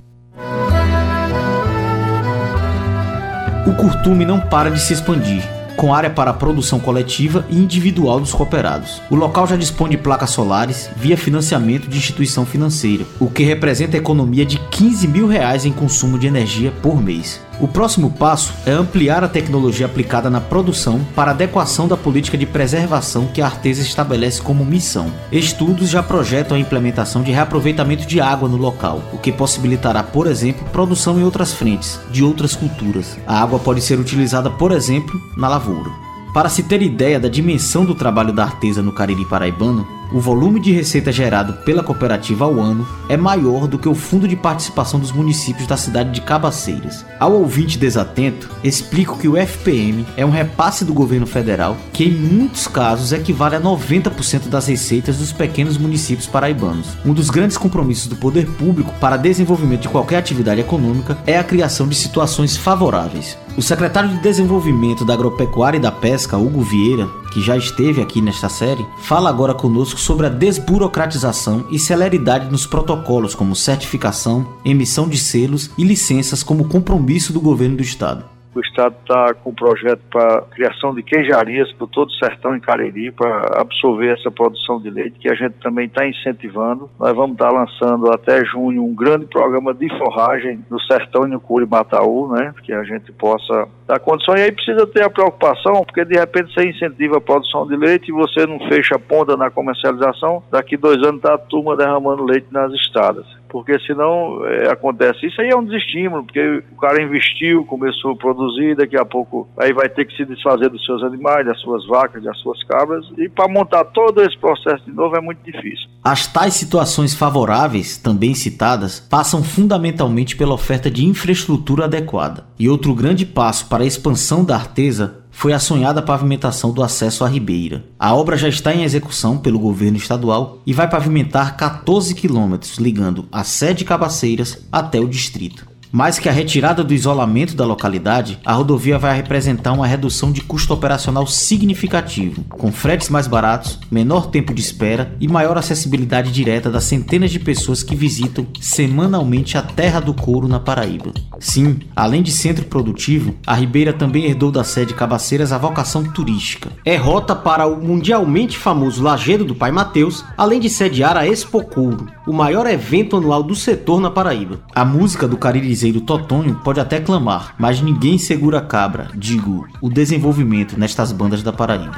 O curtume não para de se expandir com área para a produção coletiva e individual dos cooperados. O local já dispõe de placas solares via financiamento de instituição financeira, o que representa a economia de 15 mil reais em consumo de energia por mês. O próximo passo é ampliar a tecnologia aplicada na produção para adequação da política de preservação que a Artesa estabelece como missão. Estudos já projetam a implementação de reaproveitamento de água no local, o que possibilitará, por exemplo, produção em outras frentes, de outras culturas. A água pode ser utilizada, por exemplo, na lavoura. Para se ter ideia da dimensão do trabalho da Artesa no Cariri Paraibano, o volume de receita gerado pela cooperativa ao ano é maior do que o fundo de participação dos municípios da cidade de Cabaceiras. Ao ouvinte desatento, explico que o FPM é um repasse do governo federal que, em muitos casos, equivale a 90% das receitas dos pequenos municípios paraibanos. Um dos grandes compromissos do poder público para desenvolvimento de qualquer atividade econômica é a criação de situações favoráveis. O secretário de Desenvolvimento da Agropecuária e da Pesca, Hugo Vieira, que já esteve aqui nesta série, fala agora conosco sobre a desburocratização e celeridade nos protocolos como certificação, emissão de selos e licenças como compromisso do governo do estado. O Estado está com um projeto para criação de queijarias por todo o sertão em Cariri, para absorver essa produção de leite, que a gente também está incentivando. Nós vamos estar tá lançando até junho um grande programa de forragem no sertão e no Curimataú, né? Que a gente possa dar condição. E aí precisa ter a preocupação, porque de repente você incentiva a produção de leite e você não fecha a ponta na comercialização, daqui dois anos está a turma derramando leite nas estradas porque senão é, acontece. Isso aí é um desestímulo, porque o cara investiu, começou a produzir, daqui a pouco aí vai ter que se desfazer dos seus animais, das suas vacas, das suas cabras, e para montar todo esse processo de novo é muito difícil. As tais situações favoráveis, também citadas, passam fundamentalmente pela oferta de infraestrutura adequada. E outro grande passo para a expansão da artesa foi a sonhada pavimentação do acesso à Ribeira. A obra já está em execução pelo governo estadual e vai pavimentar 14 quilômetros ligando a sede Cabaceiras até o distrito. Mais que a retirada do isolamento da localidade, a rodovia vai representar uma redução de custo operacional significativo, com fretes mais baratos, menor tempo de espera e maior acessibilidade direta das centenas de pessoas que visitam semanalmente a Terra do Couro na Paraíba. Sim, além de centro produtivo, a Ribeira também herdou da sede Cabaceiras a vocação turística. É rota para o mundialmente famoso Lagedo do Pai Mateus, além de sediar a Expo Couro, o maior evento anual do setor na Paraíba. A música do Cariri do Totonho pode até clamar, mas ninguém segura a cabra, digo, o desenvolvimento nestas bandas da Paraíba.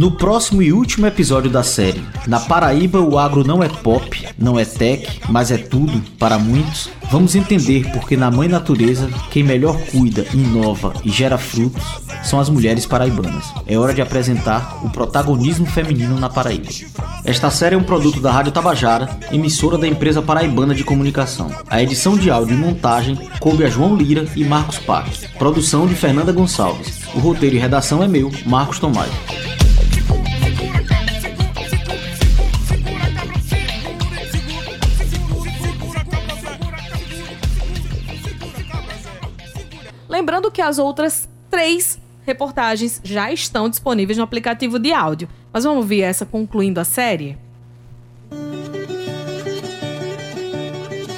No próximo e último episódio da série, na Paraíba o agro não é pop, não é tech, mas é tudo para muitos. Vamos entender porque na mãe natureza quem melhor cuida, inova e gera frutos são as mulheres paraibanas. É hora de apresentar o protagonismo feminino na Paraíba. Esta série é um produto da Rádio Tabajara, emissora da empresa paraibana de comunicação. A edição de áudio e montagem coube a João Lira e Marcos Paques. Produção de Fernanda Gonçalves. O roteiro e redação é meu, Marcos Tomás. Lembrando que as outras três reportagens já estão disponíveis no aplicativo de áudio. Mas vamos ver essa concluindo a série?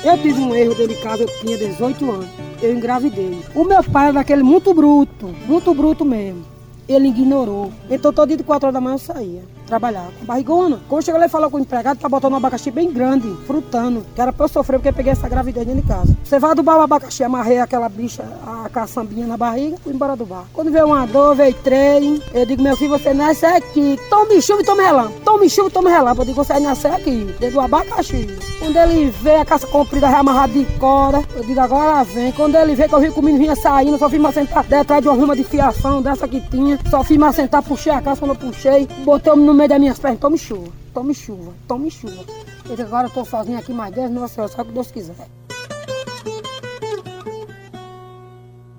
Eu tive um erro dentro de casa, eu tinha 18 anos. Eu engravidei. O meu pai era daquele muito bruto, muito bruto mesmo. Ele ignorou. Então todo dia de 4 horas da manhã eu saía trabalhar. Com barrigona. Quando chegou lá e falou com o empregado, tá botando um abacaxi bem grande, frutando. Que era pra eu sofrer porque eu peguei essa gravidez dentro de casa. Você vai adubar o abacaxi, amarrei aquela bicha, a caçambinha na barriga, fui embora do bar. Quando veio uma dor, veio três, eu digo, meu filho, você nasce aqui. Tome chuva e tome relâmpago. Tome chuva e tome relâmpago. Eu digo, você vai nascer aqui, dentro do abacaxi. Quando ele vê a caça comprida reamarrada de corda, eu digo, agora vem. Quando ele vê que eu vi o menino vinha saindo, só fiz me assentar detrás de uma ruma de fiação dessa que tinha. Só fiz me assentar, puxei a caça, quando eu puxei, botei no meio das minhas pernas, tome chuva, tome chuva, tome chuva. Eu agora tô sozinho aqui mais 10 minutos, só que Deus quiser.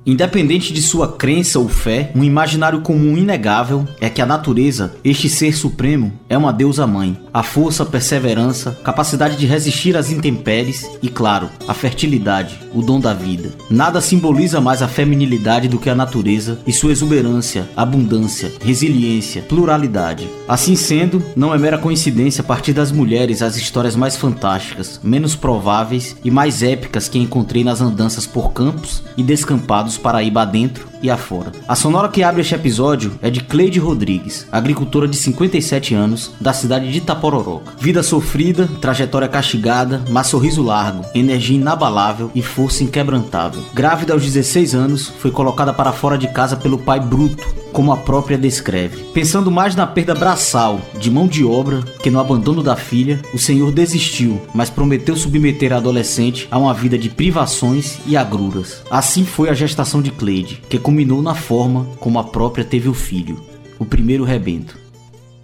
Independente de sua crença ou fé, um imaginário comum inegável é que a natureza, este ser supremo, é uma deusa mãe. A força, perseverança, capacidade de resistir às intempéries e, claro, a fertilidade, o dom da vida. Nada simboliza mais a feminilidade do que a natureza e sua exuberância, abundância, resiliência, pluralidade. Assim sendo, não é mera coincidência a partir das mulheres as histórias mais fantásticas, menos prováveis e mais épicas que encontrei nas andanças por campos e descampados Paraíba adentro e afora. A sonora que abre este episódio é de Cleide Rodrigues, agricultora de 57 anos, da cidade de Itapororoca. Vida sofrida, trajetória castigada, mas sorriso largo, energia inabalável e força inquebrantável. Grávida aos 16 anos, foi colocada para fora de casa pelo pai bruto, como a própria descreve. Pensando mais na perda braçal de mão de obra que no abandono da filha, o senhor desistiu, mas prometeu submeter a adolescente a uma vida de privações e agruras. Assim foi a gestação de Cleide, que culminou na forma como a própria teve o filho, o primeiro rebento.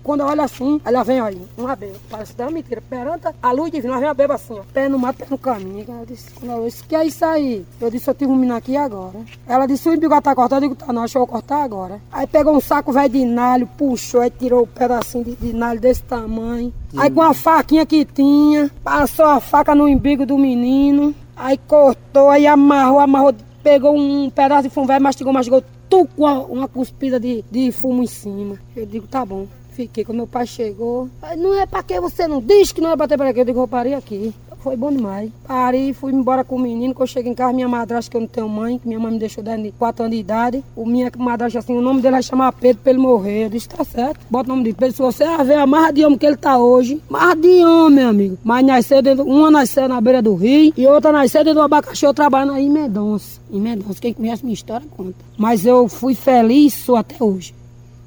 Quando eu olho assim, ela vem, olha, uma beba. Parece que é uma mentira. Peranta a luz divina, ela vem uma beba assim, ó. Pé no mato, pé no caminho. Ela disse, não, isso que é isso aí? Eu disse, eu tive um menino aqui agora. Ela disse, o imbigo tá cortado. Eu digo, tá não, acho que eu vou cortar agora. Aí pegou um saco velho de nalho, puxou, aí tirou um pedacinho de, de nalho desse tamanho. Aí com a faquinha que tinha, passou a faca no imbigo do menino. Aí cortou, aí amarrou, amarrou, pegou um pedaço de fumo velho, mastigou, mastigou, tu com uma, cuspida de, de fumo em cima. Eu digo, tá bom. Fiquei, quando meu pai chegou, "Pai, não é pra que você não diz que não é bater para aqui. Eu digo, eu parei aqui. Foi bom demais. Parei, fui embora com o menino. Quando eu cheguei em casa, minha madrasta, que eu não tenho mãe, que minha mãe me deixou de 4 anos de idade. O minha madrasta, assim, o nome dele vai chamar Pedro pra ele morrer. Eu disse, tá certo, bota o nome de Pedro. Se você ver a marra de homem que ele tá hoje, marra de homem, meu amigo. Mas nasceu dentro, uma nasceu na beira do rio e outra nasceu dentro do abacaxi. Eu trabalhando aí em Mendonça. Em Mendonça, quem conhece minha história conta. Mas eu fui feliz, sou até hoje.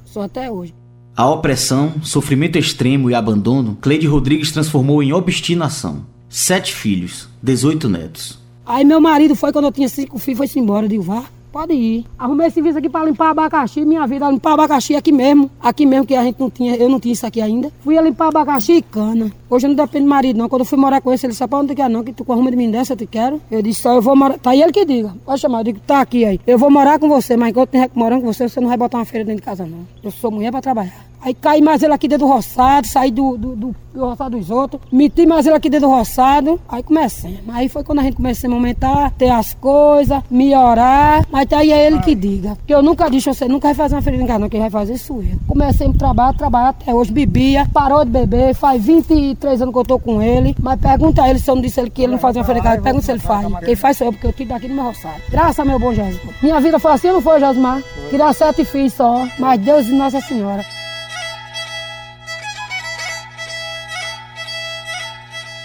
Sou até hoje. A opressão, sofrimento extremo e abandono, Cleide Rodrigues transformou em obstinação. Sete filhos, 18 netos. Aí meu marido foi, quando eu tinha cinco filhos, foi-se embora. Eu digo, vá, pode ir. Arrumei esse serviço aqui para limpar abacaxi, minha vida, limpar abacaxi aqui mesmo. Aqui mesmo, que a gente não tinha, eu não tinha isso aqui ainda. Fui limpar abacaxi e cana. Hoje eu não dependo do marido, não. Quando eu fui morar com ele, ele disse, onde tu quer não, que tu arruma de mim dessa, eu te quero. Eu disse, só eu vou morar. Tá aí ele que diga. Pode chamar, eu digo, tá aqui aí. Eu vou morar com você, mas enquanto eu morando com você, você não vai botar uma feira dentro de casa, não. Eu sou mulher para trabalhar. Aí caí mais ele aqui dentro do roçado, saí do, do, do, do roçado dos outros, meti mais ele aqui dentro do roçado, aí comecei. Aí foi quando a gente começou a aumentar, ter as coisas, melhorar, mas tá aí é ele que diga. Que eu nunca disse, você nunca vai fazer uma ferida em casa, não, quem vai fazer sou eu. Comecei a trabalhar, trabalhar até hoje, bebia, parou de beber, faz 23 anos que eu tô com ele, mas pergunta a ele se eu não disse ele que ele não fazia uma ferida em casa, pergunta se ele faz. Quem faz sou eu, porque eu tive daqui no meu roçado. Graças meu bom Jesus. Minha vida foi assim não foi, Josmar? Criar sete filhos só, mas Deus e Nossa Senhora.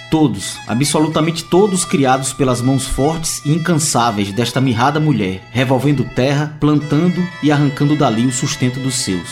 Todos, absolutamente todos criados pelas mãos fortes e incansáveis desta mirrada mulher, revolvendo terra, plantando e arrancando dali o sustento dos seus.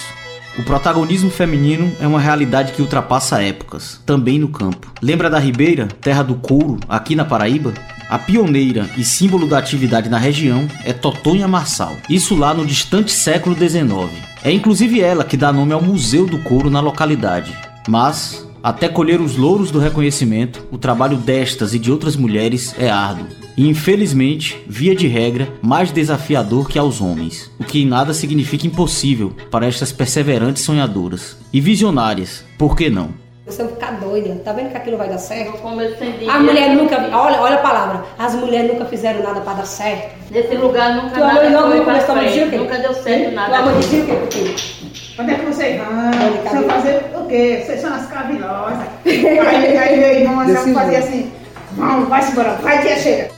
O protagonismo feminino é uma realidade que ultrapassa épocas, também no campo. Lembra da Ribeira, terra do couro, aqui na Paraíba? A pioneira e símbolo da atividade na região é Totonha Marçal, isso lá no distante século XIX. É inclusive ela que dá nome ao Museu do Couro na localidade. Mas, até colher os louros do reconhecimento, o trabalho destas e de outras mulheres é árduo. E infelizmente, via de regra, mais desafiador que aos homens, o que em nada significa impossível para estas perseverantes sonhadoras. E visionárias, por que não? Você vai ficar doida. Tá vendo que aquilo vai dar certo? Como eu entendi. As mulheres nunca. Olha, olha a palavra. As mulheres nunca fizeram nada para dar certo. Nesse lugar nunca Tu nada não, foi pra a frente. Nunca deu certo Tu nada. amor, dizia o quê? Porque Onde é que vocês vão? Olha, Vocês vão fazer o quê? Vocês são as cavilosas. aí, aí meu irmão assim, fazia assim, vamos, vai-se embora, vai tia chega.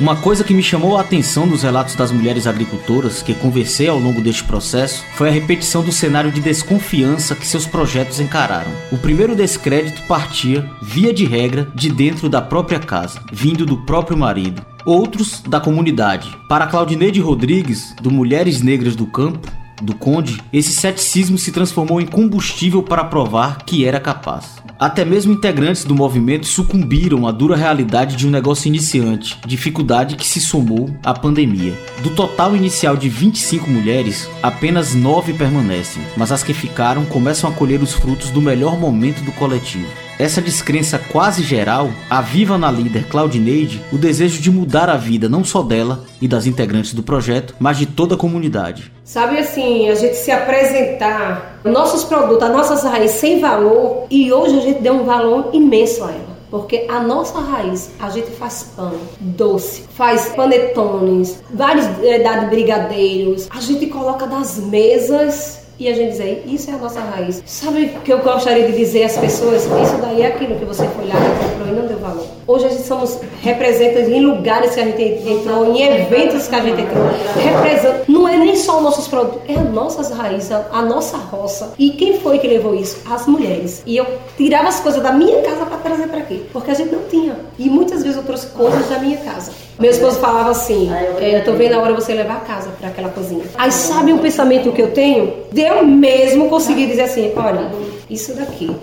Uma coisa que me chamou a atenção nos relatos das mulheres agricultoras que conversei ao longo deste processo foi a repetição do cenário de desconfiança que seus projetos encararam. O primeiro descrédito partia, via de regra, de dentro da própria casa, vindo do próprio marido. Outros da comunidade. Para Claudineide Rodrigues, do Mulheres Negras do Campo, do Conde, esse ceticismo se transformou em combustível para provar que era capaz. Até mesmo integrantes do movimento sucumbiram à dura realidade de um negócio iniciante, dificuldade que se somou à pandemia. Do total inicial de 25 mulheres, apenas 9 permanecem, mas as que ficaram começam a colher os frutos do melhor momento do coletivo. Essa descrença quase geral aviva na líder Claudineide o desejo de mudar a vida não só dela e das integrantes do projeto, mas de toda a comunidade. Sabe assim, a gente se apresentar nossos produtos, as nossas raízes sem valor e hoje a gente deu um valor imenso a ela. Porque a nossa raiz, a gente faz pão, doce, faz panetones, vários é, de brigadeiros, a gente coloca das mesas e a gente dizer, isso é a nossa raiz. Sabe o que eu gostaria de dizer às pessoas? Isso daí é aquilo que você foi lá e comprou e não deu valor. Hoje a gente somos representantes em lugares que a gente entrou, em eventos que a gente entrou. Representa, não é nem só os nossos produtos, é as nossas raízes, a nossa roça. E quem foi que levou isso? As mulheres. E eu tirava as coisas da minha casa para trazer para aqui, porque a gente não tinha. E muitas vezes eu trouxe coisas da minha casa. Meu esposo falava assim: é, eu tô vendo a hora você levar a casa para aquela cozinha. Aí sabe um pensamento que eu tenho? De eu mesmo conseguir dizer assim: olha, isso daqui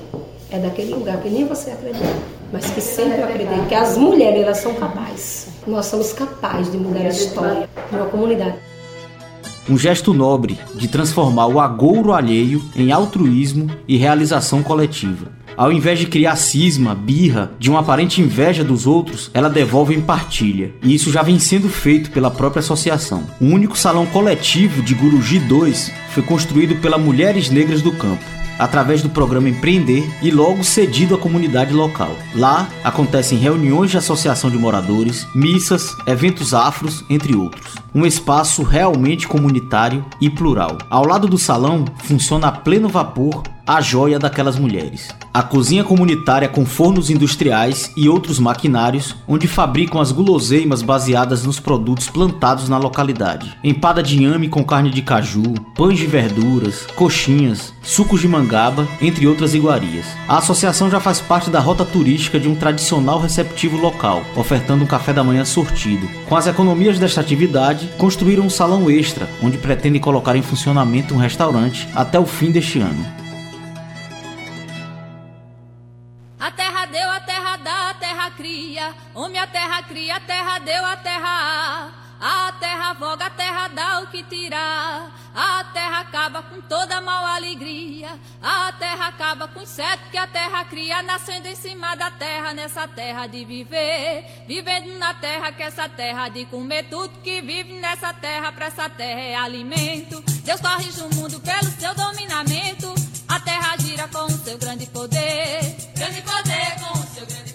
é daquele lugar que nem você acredita, mas que sempre eu acredito que as mulheres elas são capazes. Nós somos capazes de mudar a história de uma comunidade. Um gesto nobre de transformar o agouro alheio em altruísmo e realização coletiva. Ao invés de criar cisma, birra, de uma aparente inveja dos outros, ela devolve em partilha. E isso já vem sendo feito pela própria associação. O único salão coletivo de Guruji 2 foi construído pela Mulheres Negras do Campo através do programa Empreender e logo cedido à comunidade local. Lá acontecem reuniões de associação de moradores, missas, eventos afros, entre outros. Um espaço realmente comunitário e plural. Ao lado do salão funciona a pleno vapor a joia daquelas mulheres. A cozinha comunitária com fornos industriais e outros maquinários, onde fabricam as guloseimas baseadas nos produtos plantados na localidade. Empada de inhame com carne de caju, pães de verduras, coxinhas, sucos de mangaba, entre outras iguarias. A associação já faz parte da rota turística de um tradicional receptivo local, ofertando um café da manhã sortido. Com as economias desta atividade, construíram um salão extra, onde pretendem colocar em funcionamento um restaurante até o fim deste ano. A terra deu, a terra dá, a terra cria. Homem, a terra cria, a terra deu, a terra A terra voga, a terra dá o que tirar. A terra acaba com toda mal alegria. A terra acaba com inseto que a terra cria, nascendo em cima da terra, nessa terra de viver. Vivendo na terra, que essa terra de comer tudo que vive nessa terra, pra essa terra é alimento. Deus corrige o mundo pelo seu dominamento. A terra gira com o seu grande poder. Grande poder com o seu grande poder.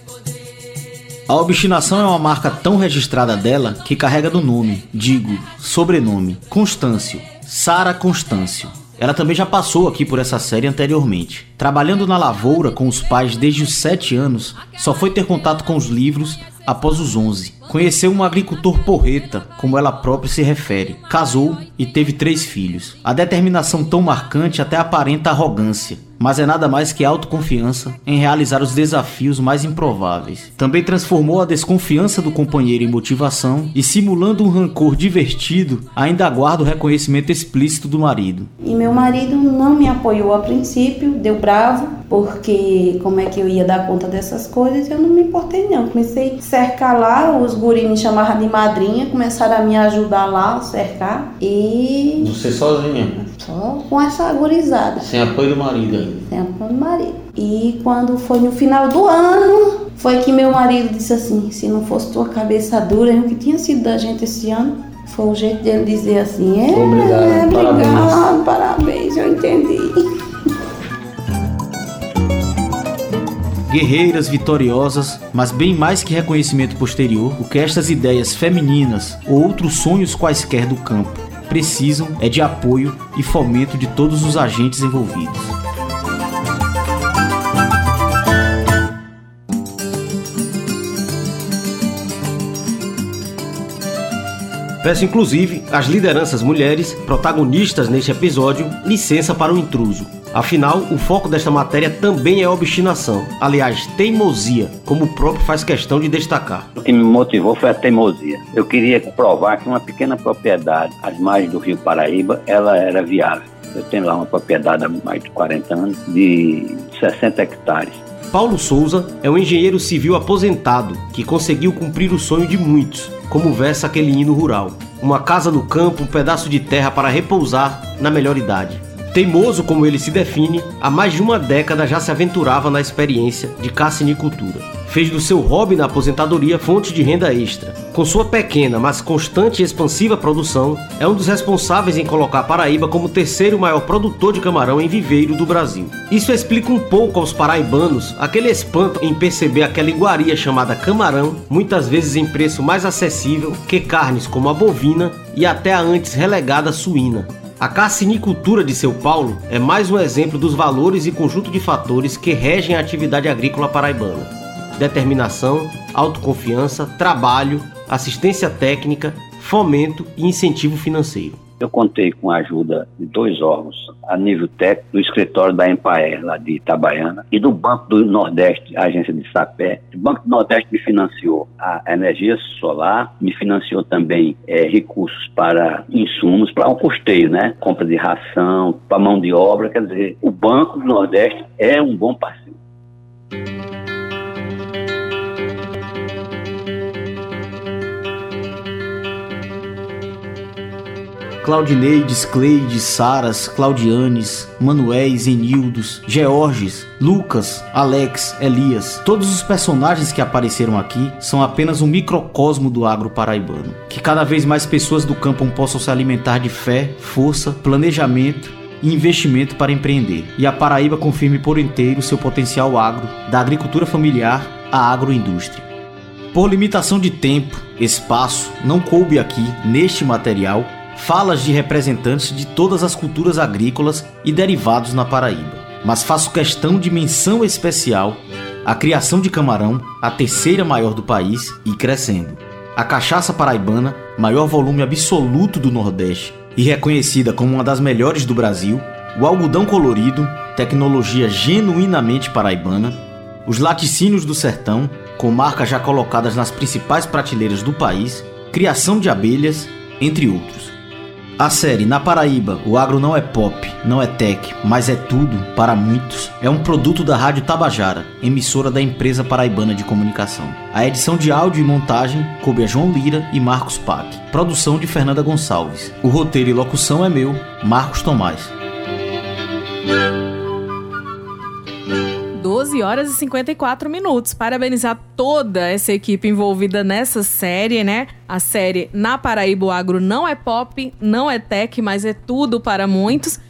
A obstinação é uma marca tão registrada dela que carrega do nome, digo, sobrenome, Constâncio, Sara Constâncio. Ela também já passou aqui por essa série anteriormente. Trabalhando na lavoura com os pais desde os 7 anos, só foi ter contato com os livros após os 11. Conheceu um agricultor porreta, como ela própria se refere. Casou e teve três filhos. A determinação tão marcante até aparenta arrogância, mas é nada mais que autoconfiança em realizar os desafios mais improváveis. Também transformou a desconfiança do companheiro em motivação e, simulando um rancor divertido, ainda aguarda o reconhecimento explícito do marido. E meu marido não me apoiou a princípio, deu bravo, porque como é que eu ia dar conta dessas coisas, eu não me importei não. Comecei a cercar lá, os guris me chamavam de madrinha, começaram a me ajudar lá, a cercar, e... Você sozinha? Só com essa gurizada. Sem apoio do marido ainda? Apoio do marido. E quando foi no final do ano, foi que meu marido disse assim, se não fosse tua cabeça dura, o que tinha sido da gente esse ano, foi o jeito dele dizer assim, é, obrigado, é, parabéns. obrigado, parabéns, eu entendi. Guerreiras vitoriosas, mas bem mais que reconhecimento posterior, o que estas ideias femininas ou outros sonhos quaisquer do campo precisam é de apoio e fomento de todos os agentes envolvidos. Peço inclusive às lideranças mulheres, protagonistas neste episódio, licença para o intruso. Afinal, o foco desta matéria também é obstinação, aliás, teimosia, como o próprio faz questão de destacar. O que me motivou foi a teimosia. Eu queria provar que uma pequena propriedade às margens do Rio Paraíba, ela era viável. Eu tenho lá uma propriedade há mais de 40 anos, de 60 hectares. Paulo Souza é um engenheiro civil aposentado que conseguiu cumprir o sonho de muitos, como versa aquele hino rural. Uma casa no campo, um pedaço de terra para repousar na melhor idade. Teimoso como ele se define, há mais de uma década já se aventurava na experiência de cassinicultura. Fez do seu hobby na aposentadoria fonte de renda extra. Com sua pequena, mas constante e expansiva produção, é um dos responsáveis em colocar Paraíba como o terceiro maior produtor de camarão em viveiro do Brasil. Isso explica um pouco aos paraibanos aquele espanto em perceber aquela iguaria chamada camarão, muitas vezes em preço mais acessível que carnes como a bovina e até a antes relegada suína. A cassinicultura de São Paulo é mais um exemplo dos valores e conjunto de fatores que regem a atividade agrícola paraibana: determinação, autoconfiança, trabalho, assistência técnica, fomento e incentivo financeiro. Eu contei com a ajuda de dois órgãos a nível técnico, do escritório da Empaer, lá de Itabaiana, e do Banco do Nordeste, a agência de Sapé. O Banco do Nordeste me financiou a energia solar, me financiou também é, recursos para insumos, para um custeio, né? Compra de ração, para mão de obra. Quer dizer, o Banco do Nordeste é um bom parceiro. Claudineides, Cleides, Saras, Claudianes, Manuéis, Enildos, Georges, Lucas, Alex, Elias. Todos os personagens que apareceram aqui são apenas um microcosmo do agro paraibano. Que cada vez mais pessoas do campo possam se alimentar de fé, força, planejamento e investimento para empreender. E a Paraíba confirme por inteiro seu potencial agro, da agricultura familiar à agroindústria. Por limitação de tempo, espaço, não coube aqui, neste material, falas de representantes de todas as culturas agrícolas e derivados na Paraíba. Mas faço questão de menção especial à criação de camarão, a terceira maior do país e crescendo. A cachaça paraibana, maior volume absoluto do Nordeste e reconhecida como uma das melhores do Brasil, o algodão colorido, tecnologia genuinamente paraibana, os laticínios do sertão, com marcas já colocadas nas principais prateleiras do país, criação de abelhas, entre outros. A série Na Paraíba, o agro não é pop, não é tech, mas é tudo, para muitos, é um produto da Rádio Tabajara, emissora da empresa paraibana de comunicação. A edição de áudio e montagem coube a João Lira e Marcos Pac. Produção de Fernanda Gonçalves. O roteiro e locução é meu, Marcos Tomás. 12 horas e 54 minutos. Parabenizar toda essa equipe envolvida nessa série, né? A série Na Paraíba o Agro não é pop, não é tech, mas é tudo para muitos.